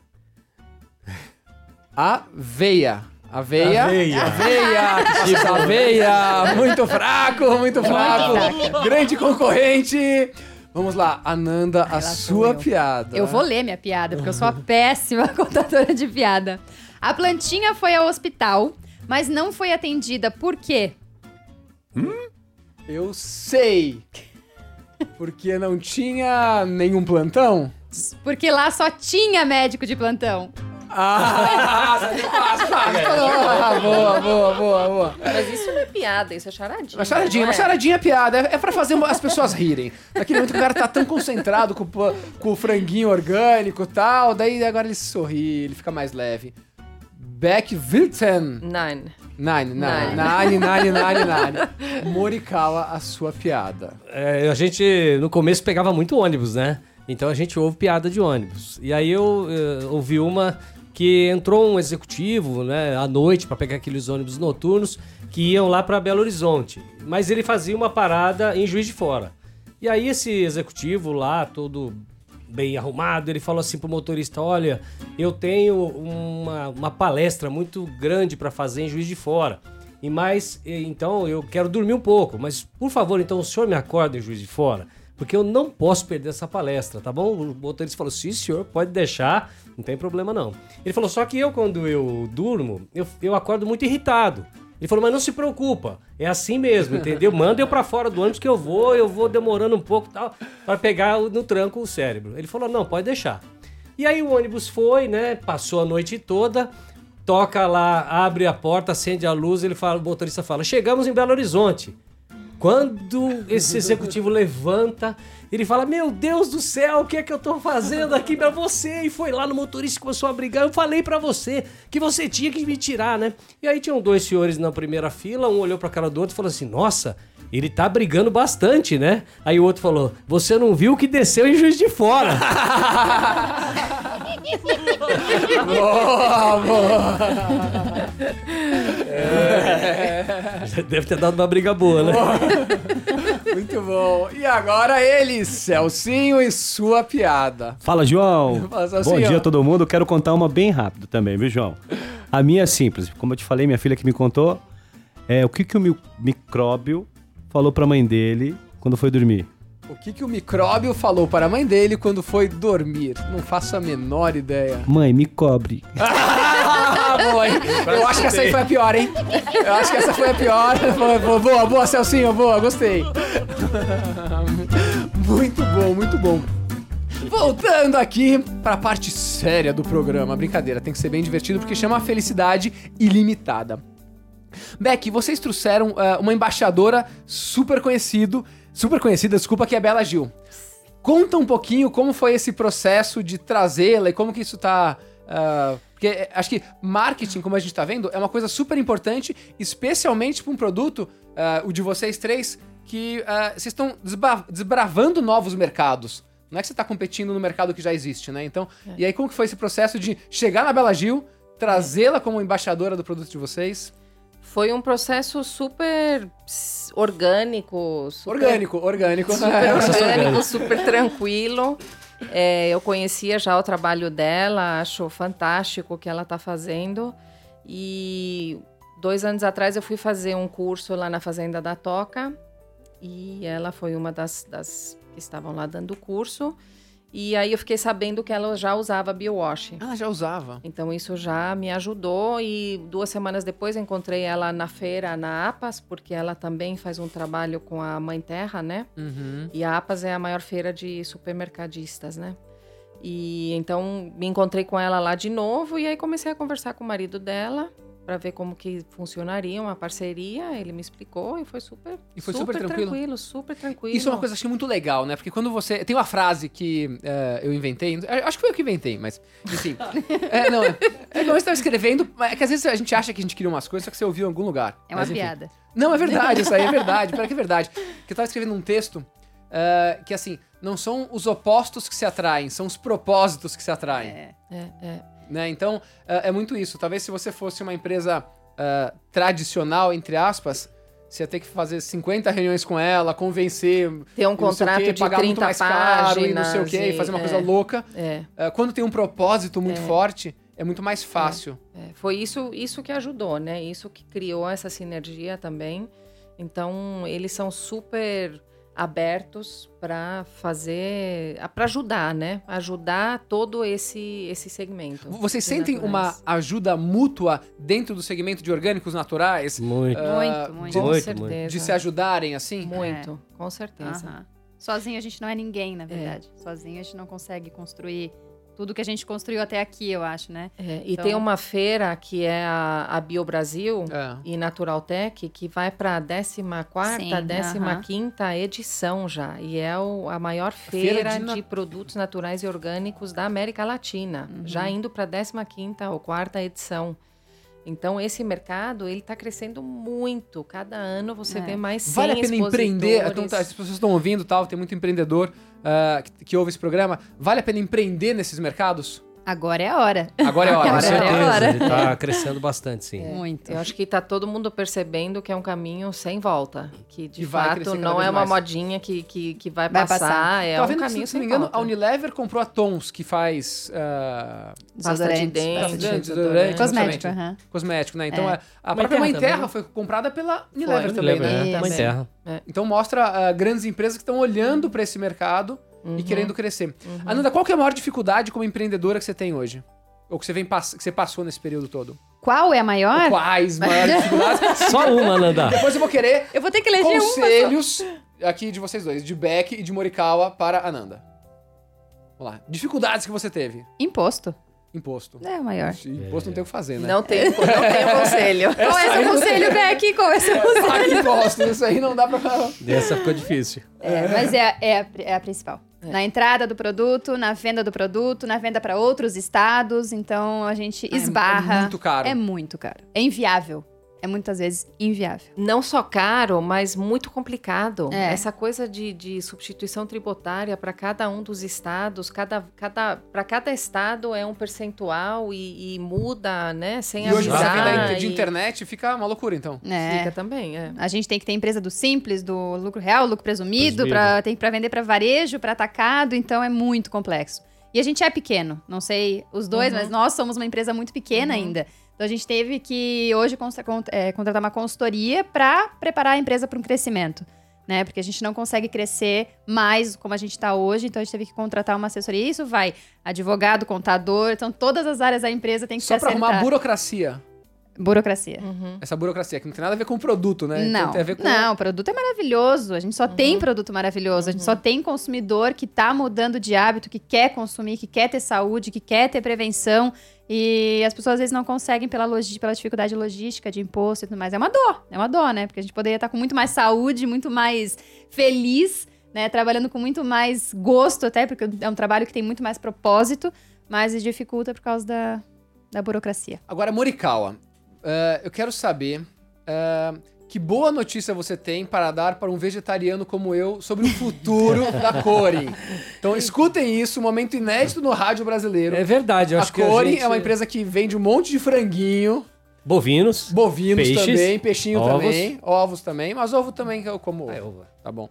Aveia. Aveia. Aveia. Aveia. Passa aveia. Muito fraco, muito fraco. Grande concorrente. Vamos lá, Ananda, a sua eu. piada. Eu vou ler minha piada, porque eu sou uma péssima contadora de piada. A plantinha foi ao hospital, mas não foi atendida. Por quê? Eu sei. Porque não tinha nenhum plantão? Porque lá só tinha médico de plantão. Ah, ah, boa, boa, boa, boa. Mas isso não é piada, isso é charadinha. Uma charadinha, uma é? charadinha é piada. É é pra fazer as pessoas rirem. Naquele momento que o cara tá tão concentrado com, com o franguinho orgânico e tal, daí agora ele sorri, ele fica mais leve. Beck Wilton. Nine. Nine, nine, Nine. nine, nine, nine. Morikawa, a sua piada. É, a gente, no começo, pegava muito ônibus, né? Então a gente ouve piada de ônibus. E aí eu eh, ouvi uma que entrou um executivo, né, à noite para pegar aqueles ônibus noturnos que iam lá para Belo Horizonte. Mas ele fazia uma parada em Juiz de Fora. E aí esse executivo lá, todo bem arrumado, ele falou assim pro motorista: "Olha, eu tenho uma, uma palestra muito grande para fazer em Juiz de Fora. E mais, então eu quero dormir um pouco, mas por favor, então o senhor me acorda em Juiz de Fora, porque eu não posso perder essa palestra, tá bom? O motorista falou: "Sim, senhor, pode deixar, não tem problema não". Ele falou: "Só que eu quando eu durmo, eu, eu acordo muito irritado". Ele falou: "Mas não se preocupa, é assim mesmo, entendeu? Manda eu pra fora do ônibus que eu vou, eu vou demorando um pouco, tal, para pegar no tranco o cérebro". Ele falou: "Não, pode deixar". E aí o ônibus foi, né? Passou a noite toda, toca lá, abre a porta, acende a luz, ele fala, o motorista fala: "Chegamos em Belo Horizonte". Quando esse executivo levanta, ele fala: Meu Deus do céu, o que é que eu tô fazendo aqui pra você? E foi lá no motorista e começou a brigar. Eu falei pra você que você tinha que me tirar, né? E aí tinham dois senhores na primeira fila, um olhou pra cara do outro e falou assim: Nossa, ele tá brigando bastante, né? Aí o outro falou: Você não viu o que desceu em juiz de fora? Boa, boa. Deve ter dado uma briga boa, né? Muito bom. E agora ele, Celcinho e sua piada. Fala, João. Fala, Celcinho. Bom dia a todo mundo. Quero contar uma bem rápido também, viu, João? A minha é simples. Como eu te falei, minha filha que me contou, é o que, que o mi- micróbio falou pra mãe dele quando foi dormir. O que, que o micróbio falou para a mãe dele quando foi dormir? Não faço a menor ideia. Mãe, me cobre. Hein? Eu acho que essa aí foi a pior, hein? Eu acho que essa foi a pior. Boa, boa, boa, Celcinho, boa, gostei. Muito bom, muito bom. Voltando aqui para a parte séria do programa. Brincadeira, tem que ser bem divertido porque chama Felicidade Ilimitada. Beck, vocês trouxeram ah, uma embaixadora super conhecido, super conhecida, desculpa, que é Bela Gil. Conta um pouquinho como foi esse processo de trazê-la e como que isso tá. ah, porque eh, acho que marketing, como a gente tá vendo, é uma coisa super importante, especialmente para um produto, ah, o de vocês três, que ah, vocês estão desbravando novos mercados. Não é que você tá competindo no mercado que já existe, né? Então, e aí como que foi esse processo de chegar na Bela Gil, trazê-la como embaixadora do produto de vocês? Foi um processo super orgânico. Super, Orgânico, orgânico. Super orgânico, super tranquilo. É, eu conhecia já o trabalho dela, acho fantástico o que ela está fazendo. E dois anos atrás eu fui fazer um curso lá na Fazenda da Toca. E ela foi uma das, das que estavam lá dando o curso. E aí eu fiquei sabendo que ela já usava biowash. Ah, já usava. Então isso já me ajudou e duas semanas depois encontrei ela na feira na APAS, porque ela também faz um trabalho com a Mãe Terra, né? Uhum. E a APAS é a maior feira de supermercadistas, né? E então me encontrei com ela lá de novo e aí comecei a conversar com o marido dela para ver como que funcionaria uma parceria. Ele me explicou e foi super E foi super tranquilo? super tranquilo. Isso é uma coisa que eu achei muito legal, né? Porque quando você. Tem uma frase que eh, eu inventei. Acho que foi eu que inventei, mas. Enfim. é, não. É, é você estava escrevendo. É que às vezes a gente acha que a gente cria umas coisas, só que você ouviu em algum lugar. É uma Mas, piada. Não, é verdade, isso aí é verdade. Pior que é verdade. Que eu tava escrevendo um texto eh, que, assim, não são os opostos que se atraem, são os propósitos que se atraem. É. É, é. Né? Então, é, é muito isso. Talvez se você fosse uma empresa ah, tradicional, entre aspas, você ia ter que fazer 50 reuniões com ela, convencer. Ter um contrato quê, de pagar muito 30 mais caro e não sei o páginas quê, e fazer uma é. coisa louca. É. Ah, quando tem um propósito muito forte, é muito mais fácil. É, foi isso, isso que ajudou, né? Isso que criou essa sinergia também. Então, eles são super abertos para fazer, para ajudar, né? Ajudar todo esse esse segmento. Vocês sentem uma naturais. ajuda mútua dentro do segmento de orgânicos naturais? Muito. Ah, Muito, muito. de- com muito, certeza. De se ajudarem, assim? muito, com certeza. Aham. Sozinho a gente não é ninguém, na verdade. Sozinho a gente não consegue construir tudo que a gente construiu até aqui, eu acho, né? É, e Então- tem uma feira que é a, a Bio Brasil É. e Naturaltech que vai para a 14 Sim, 15 edição já. E é o- a maior feira feira, de de, na- produtos naturais e orgânicos da América Latina. Uhum. Já indo para a 15 ou quarta edição. Então, esse mercado, ele está crescendo muito. Cada ano você É. vê mais 100 Vale a pena empreender? Então, tá, as pessoas estão ouvindo tal, tem muito empreendedor ah, que, que ouve esse programa. Vale a pena empreender nesses mercados? Agora é a hora. Agora é a hora. Com é certeza, hora. ele tá crescendo bastante, sim. Muito. Eu acho que tá todo mundo percebendo que é um caminho sem volta. Que de fato não é uma mais. modinha que, que, que vai, Vai passar, passar. é Tava um vendo que, caminho se não me sem engano, volta. a Unilever comprou a Tons, que faz ah, Pasta de dente. Cosmético, aham. cosmético, né? Então É. a, a Mãe própria Mãe Terra também. foi comprada pela Unilever Foi, também, né? Mãe Terra. Então mostra ah, grandes empresas que estão olhando para esse mercado Uhum. e querendo crescer. Ananda, qual que é a maior dificuldade como empreendedora que você tem hoje? Ou que você, vem pass- que você passou nesse período todo? Qual é a maior? Ou quais maiores dificuldades? Só uma, Nanda. Depois eu vou querer Eu vou ter que só. conselhos aqui de vocês dois, de Beck e de Morikawa para Ananda. Vamos lá. Dificuldades que você teve. Imposto. Imposto. É o maior. Imposto não tem o que fazer, né? Não tem, não tem conselho. Qual é seu conselho, Beck? Qual é seu conselho? Pague imposto, isso aí não dá pra... Essa ficou difícil. É, mas é, é, a, é a principal. Na entrada do produto, na venda do produto, na venda para outros estados. Então a gente é esbarra. muito caro. É muito caro. É inviável. É muitas vezes inviável. Não só caro, mas muito complicado. É. Essa coisa de, de substituição tributária para cada um dos estados, cada, cada, para cada estado é um percentual e, e muda, né? Sem E hoje avisar. vê da- de internet, fica uma loucura, então. É. Fica também, é. A gente tem que ter empresa do simples, do lucro real, lucro presumido, Presumido. pra, tem para vender para varejo, para atacado, então é muito complexo. E a gente é pequeno, não sei os dois, Uhum. mas nós somos uma empresa muito pequena ainda. Então a gente teve que hoje é, contratar uma consultoria para preparar a empresa para um crescimento. Né? Porque a gente não consegue crescer mais como a gente está hoje, então a gente teve que contratar uma assessoria. E isso vai advogado, contador, então todas as áreas da empresa tem que Só se pra arrumar acertar. burocracia. Burocracia. Uhum. Essa burocracia, que não tem nada a ver com o produto, né? Não, tem a ver com... não, o produto é maravilhoso. A gente só tem produto maravilhoso. A gente só tem consumidor que tá mudando de hábito, que quer consumir, que quer ter saúde, que quer ter prevenção. E as pessoas às vezes não conseguem pela, pela dificuldade logística de imposto e tudo mais. É uma dor, é uma dor, né? Porque a gente poderia estar com muito mais saúde, muito mais feliz, né? Trabalhando com muito mais gosto até, porque é um trabalho que tem muito mais propósito, mas dificulta por causa da, da burocracia. Agora, Morikawa, eh, eu quero saber eh, que boa notícia você tem para dar para um vegetariano como eu sobre o futuro da Corin. Então, escutem isso, um momento inédito no rádio brasileiro. É verdade, eu a acho que a Corin gente- é uma empresa que vende um monte de franguinho, Bovinos. bovinos Peixes, também, peixinho ovos. também, ovos também, mas ovo também eu como. Ah, ovo. eu- Tá bom.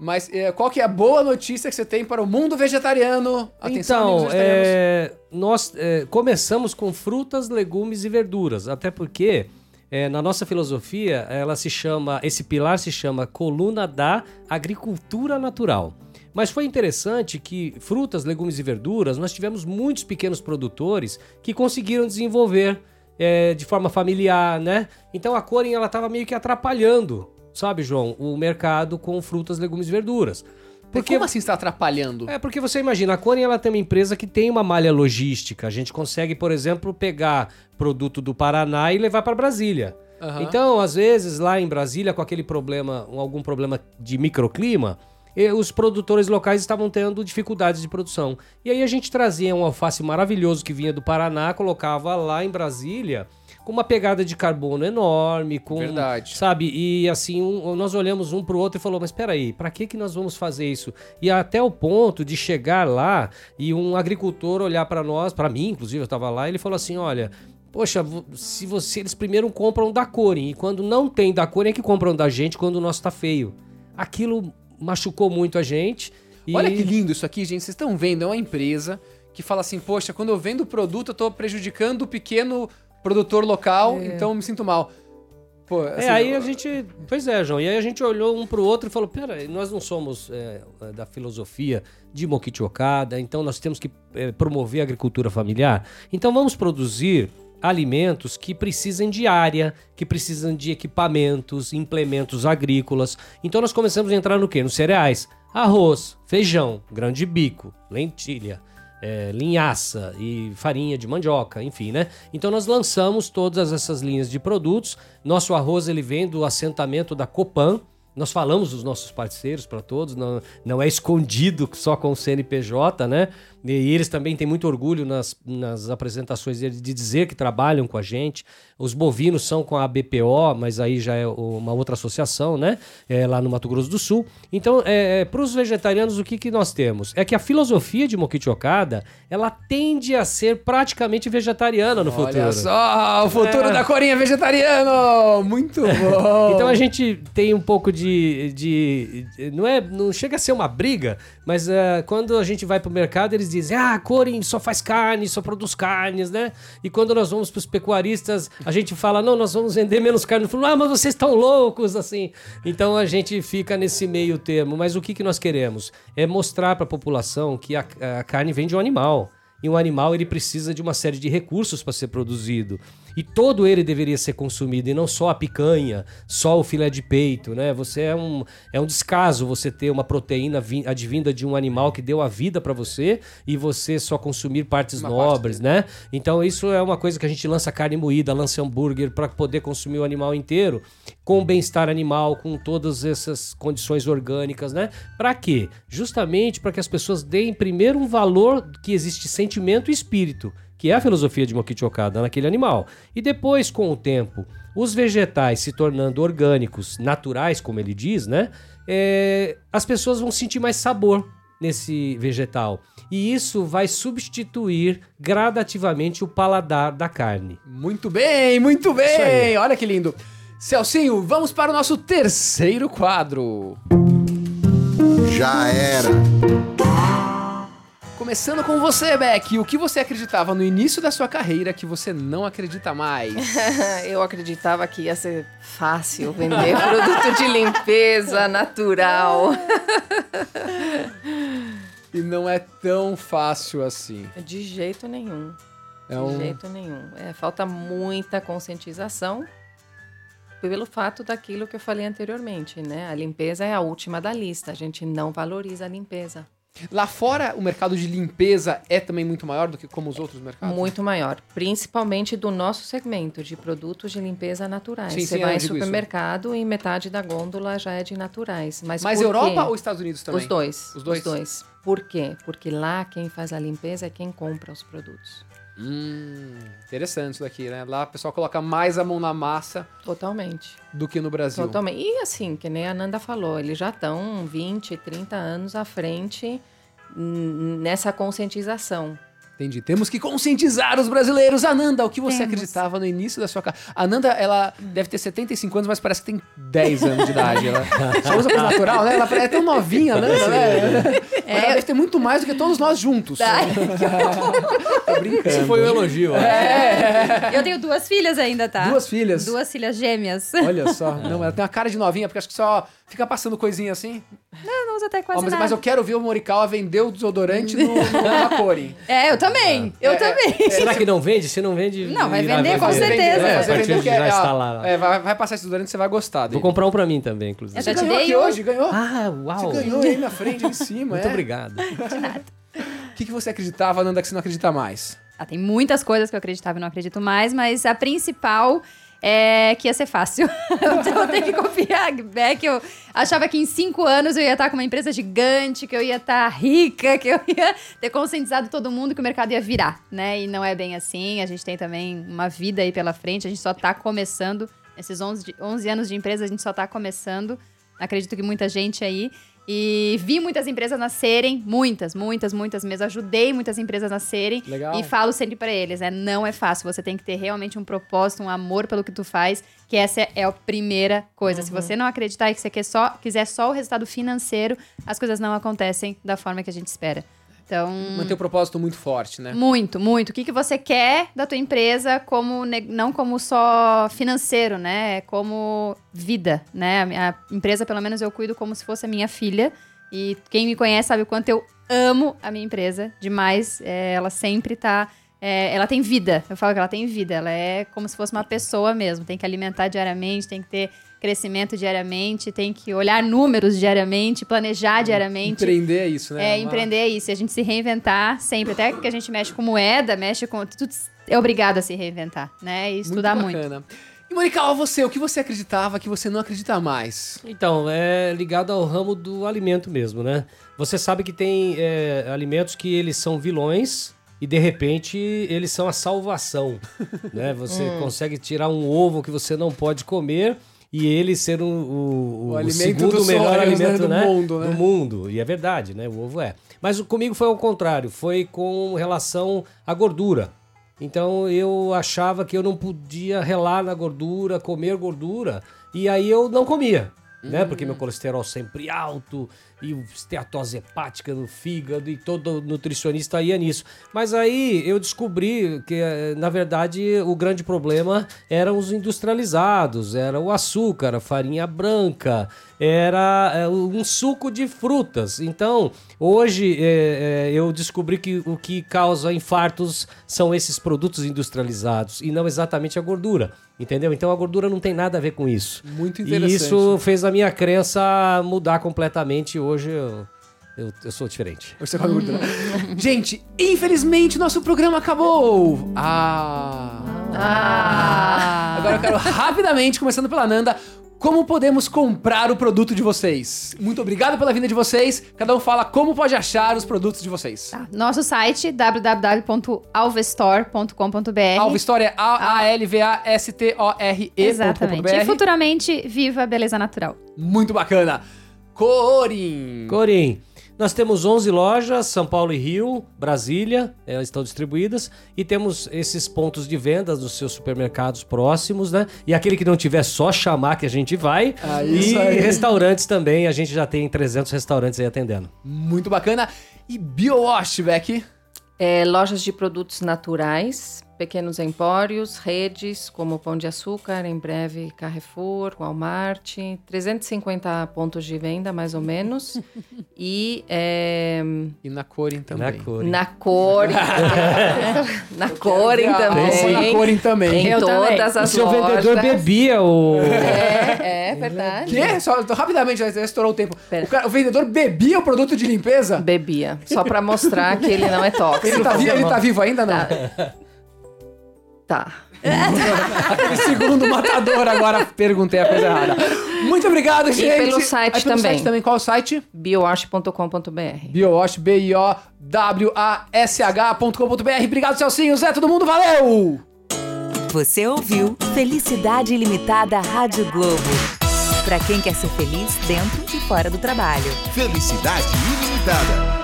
Mas eh, qual que é a boa notícia que você tem para o mundo vegetariano? Atenção, então, é, nós é, começamos com frutas, legumes e verduras, até porque é, na nossa filosofia ela se chama, esse pilar se chama coluna da agricultura natural. Mas foi interessante que frutas, legumes e verduras, nós tivemos muitos pequenos produtores que conseguiram desenvolver é, de forma familiar, né? Então a Corin ela estava meio que atrapalhando, sabe, João, o mercado com frutas, legumes e verduras. Porque como assim está atrapalhando? É porque você imagina, a Corin ela tem uma empresa que tem uma malha logística. A gente consegue, por exemplo, pegar produto do Paraná e levar para Brasília. Aham. Então, às vezes, lá em Brasília, com aquele problema, algum problema de microclima, os produtores locais estavam tendo dificuldades de produção. E aí a gente trazia um alface maravilhoso que vinha do Paraná, colocava lá em Brasília, com uma pegada de carbono enorme, com Verdade. sabe? E assim, um- nós olhamos um pro outro e falou: "Mas espera aí, para que que nós vamos fazer isso?" E até o ponto de chegar lá e um agricultor olhar para nós, para mim, inclusive, eu estava lá, e ele falou assim: "Olha, Poxa, se você eles primeiro compram da Corin e quando não tem da Corin é que compram da gente quando o nosso tá feio. Aquilo machucou muito a gente. E... Olha que lindo isso aqui, gente. Vocês estão vendo, é uma empresa que fala assim, poxa, quando eu vendo o produto, eu tô prejudicando o pequeno produtor local, então eu me sinto mal. Pô, assim, É, aí a gente. Pois é, João. E aí a gente olhou um pro outro e falou: pera, nós não somos é, da filosofia de Mokichi Okada, então nós temos que é, promover a agricultura familiar. Então vamos produzir alimentos que precisem de área, que precisam de equipamentos, implementos agrícolas. Então nós começamos a entrar no quê? Nos cereais. Arroz, feijão, grão de bico, lentilha, é, linhaça e farinha de mandioca, enfim, né? Então nós lançamos todas essas linhas de produtos. Nosso arroz ele vem do assentamento da Copan. Nós falamos dos nossos parceiros para todos, não, não é escondido só com o CNPJ, né? E eles também têm muito orgulho nas, nas apresentações deles de dizer que trabalham com a gente. Os bovinos são com a BPO, mas aí já é uma outra associação, né? É, lá no Mato Grosso do Sul. Então, é, para os vegetarianos, o que, que nós temos? É que a filosofia de Mokichi Okada, ela tende a ser praticamente vegetariana no futuro. Olha só, o futuro É. da Corinha vegetariano! Muito bom! Então a gente tem um pouco de. de- não, é, não chega a ser uma briga, mas eh, quando a gente vai pro mercado, eles dizem: ah, a Corin só faz carne, só produz carnes, né? E quando nós vamos pros pecuaristas, a gente fala: não, nós vamos vender menos carne. Falam, ah, mas vocês estão loucos, assim. Então a gente fica nesse meio termo. Mas o que, que nós queremos? É mostrar pra população que a, a carne vem de um animal. E um animal ele precisa de uma série de recursos para ser produzido. E todo ele deveria ser consumido, e não só a picanha, só o filé de peito, né? Você é um, é um descaso você ter uma proteína vin- advinda de um animal que deu a vida para você e você só consumir partes Uma nobres, né? Então isso é uma coisa que a gente lança carne moída, lança hambúrguer para poder consumir o animal inteiro com bem-estar animal, com todas essas condições orgânicas, né? Para quê? Justamente para que as pessoas deem primeiro um valor que existe sentimento e espírito, que é a filosofia de Mokichi Okada naquele animal. E depois, com o tempo, os vegetais se tornando orgânicos, naturais, como ele diz, né? É, as pessoas vão sentir mais sabor nesse vegetal. E isso vai substituir gradativamente o paladar da carne. Muito bem, muito bem! Olha que lindo! Celcinho, vamos para o nosso terceiro quadro. Já era. Começando com você, Beck. O que você acreditava no início da sua carreira que você não acredita mais? Eu acreditava que ia ser fácil vender produto de limpeza natural. E não é tão fácil assim. De jeito nenhum. É De um... jeito nenhum. É, falta muita conscientização pelo fato daquilo que eu falei anteriormente, né? A limpeza é a última da lista. A gente não valoriza a limpeza. Lá fora, o mercado de limpeza é também muito maior do que como os outros mercados? Muito maior, principalmente do nosso segmento de produtos de limpeza naturais. Sim, Você sim, vai em digo isso. supermercado e metade da gôndola já é de naturais. Mas, Mas Europa quê? ou Estados Unidos também? Os dois. Os dois? Por quê? Porque lá quem faz a limpeza é quem compra os produtos. Hum, interessante isso daqui, né? Lá o pessoal coloca mais a mão na massa Totalmente. do que no Brasil. Totalmente. E assim, que nem a Nanda falou, eles já estão 20, 30 anos à frente nessa conscientização. Entendi. Temos que conscientizar os brasileiros. Ananda, o que você Temos. acreditava no início da sua carreira? Ananda, ela deve ter 75 anos, mas parece que tem 10 anos de idade. Ela só usa coisa natural, né? Ela é tão novinha, né? Mas ela deve ter muito mais do que todos nós juntos. Tô brincando. Esse foi o elogio. Eu tenho duas filhas ainda, tá? Duas filhas. Duas filhas gêmeas. Olha só. Não, ela tem uma cara de novinha, porque acho que só Fica passando coisinha assim? Eu não uso até quase mas, nada. mas eu quero ver o Morikawa vender o desodorante no, no. É, eu também. Eu É, também. Será que não vende? Se não vende. Não, vai vender, com certeza. É, a você partir vendeu de que já é, está ó, lá. é, vai, vai passar esse desodorante, você vai gostar dele. Vou comprar um pra mim também, inclusive. Eu já Você te ganhou dei aqui um. hoje, ganhou? Ah, uau! Você ganhou aí na frente, em cima, Muito é. obrigado. O que, que você acreditava, Nanda, que você não acredita mais? Ah, tem muitas coisas que eu acreditava e não acredito mais, mas a principal é que ia ser fácil. eu tenho que confiar. É que eu achava que em cinco anos eu ia estar com uma empresa gigante, que eu ia estar rica, que eu ia ter conscientizado todo mundo que o mercado ia virar, né? E não é bem assim. A gente tem também uma vida aí pela frente, a gente só tá começando. Esses 11, de- 11 anos de empresa, a gente só tá começando. Acredito que muita gente aí. E vi muitas empresas nascerem, muitas, muitas, muitas mesmo. Ajudei muitas empresas a nascerem. Legal. E falo sempre pra eles, né? Não é fácil. Você tem que ter realmente um propósito, um amor pelo que tu faz, que essa é a primeira coisa. Se você não acreditar e que você quer só, quiser só o resultado financeiro, as coisas não acontecem da forma que a gente espera. Então, Manter o propósito muito forte, né? muito, muito. O que, que você quer da tua empresa como não como só financeiro, né? Como vida, né? A minha empresa, pelo menos, eu cuido como se fosse a minha filha. E quem me conhece sabe o quanto eu amo a minha empresa demais. É, ela sempre tá. é, ela tem vida. Eu falo que ela tem vida. Ela é como se fosse uma pessoa mesmo. Tem que alimentar diariamente, tem que ter crescimento diariamente, tem que olhar números diariamente, planejar diariamente. Empreender é isso, né? É, empreender é isso. E a gente se reinventar sempre. Até que a gente mexe com moeda, mexe com. Tudo é obrigado a se reinventar, né? E estudar muito. bacana. E Morikawa, você, o que você acreditava que você não acredita mais? Então, é ligado ao ramo do alimento mesmo, né? Você sabe que tem é, alimentos que eles são vilões e de repente eles são a salvação, né? Você consegue tirar um ovo que você não pode comer e ele ser o, o, O alimento segundo melhor né, alimento do né? mundo, né? do mundo. E é verdade, né? O ovo é. Mas o- comigo foi ao contrário, foi com relação à gordura. Então eu achava que eu não podia relar na gordura, comer gordura, e aí eu não comia. Né? Porque meu colesterol sempre alto e esteatose hepática no fígado e todo nutricionista ia nisso. Mas aí eu descobri que, eh, na verdade, o grande problema eram os industrializados, era o açúcar, a farinha branca, era eh, um suco de frutas. Então, hoje eh, eh, eu descobri que o que causa infartos são esses produtos industrializados e não exatamente a gordura. Entendeu? Então a gordura não tem nada a ver com isso. Muito E interessante. isso fez a minha crença mudar completamente. Hoje eu, eu, eu sou diferente. Você come gordura. Gente, infelizmente nosso programa acabou. Ah. Ah. Agora eu quero rapidamente, começando pela Nanda, como podemos comprar o produto de vocês? Muito obrigado pela vinda de vocês. Cada um fala como pode achar os produtos de vocês. Tá. Nosso site www.alvestore.com.br Alva História é A-A-L-V-A-S-T-O-R-E.com.br. Exatamente. E futuramente, viva a beleza natural. Muito bacana. Corim. Corim, nós temos 11 lojas, São Paulo e Rio, Brasília, elas estão distribuídas, e temos esses pontos de vendas nos seus supermercados próximos, né? E aquele que não tiver, só chamar que a gente vai. Ah, e aí. restaurantes também, a gente já tem 300 restaurantes aí atendendo. Muito bacana. E BioWash, Beck. É, lojas de produtos naturais, pequenos empórios, redes como Pão de Açúcar, em breve Carrefour, Walmart, 350 pontos de venda, mais ou menos. e é, E na Corim também. Na Corim. na Corin, na Corin também. Na Corim também. Em Eu também. todas O as seu lojas. vendedor bebia o... É, é verdade. Quê? Só, rapidamente, estourou o tempo. O, cara- o vendedor bebia o produto de limpeza? Bebia, só pra mostrar que ele não é tóxico. Ele tá, ele tá vivo ainda, não? Tá. Aquele segundo matador agora, perguntei a coisa errada. Muito obrigado, gente. pelo site Aí pelo também. site também. Qual o site? biowash.com.br. Biowash, B-I-O-W-A-S-H.com.br. Obrigado, Celcinho. Zé, todo mundo, valeu! Você ouviu Felicidade Ilimitada Rádio Globo. Pra quem quer ser feliz dentro e fora do trabalho. Felicidade ilimitada.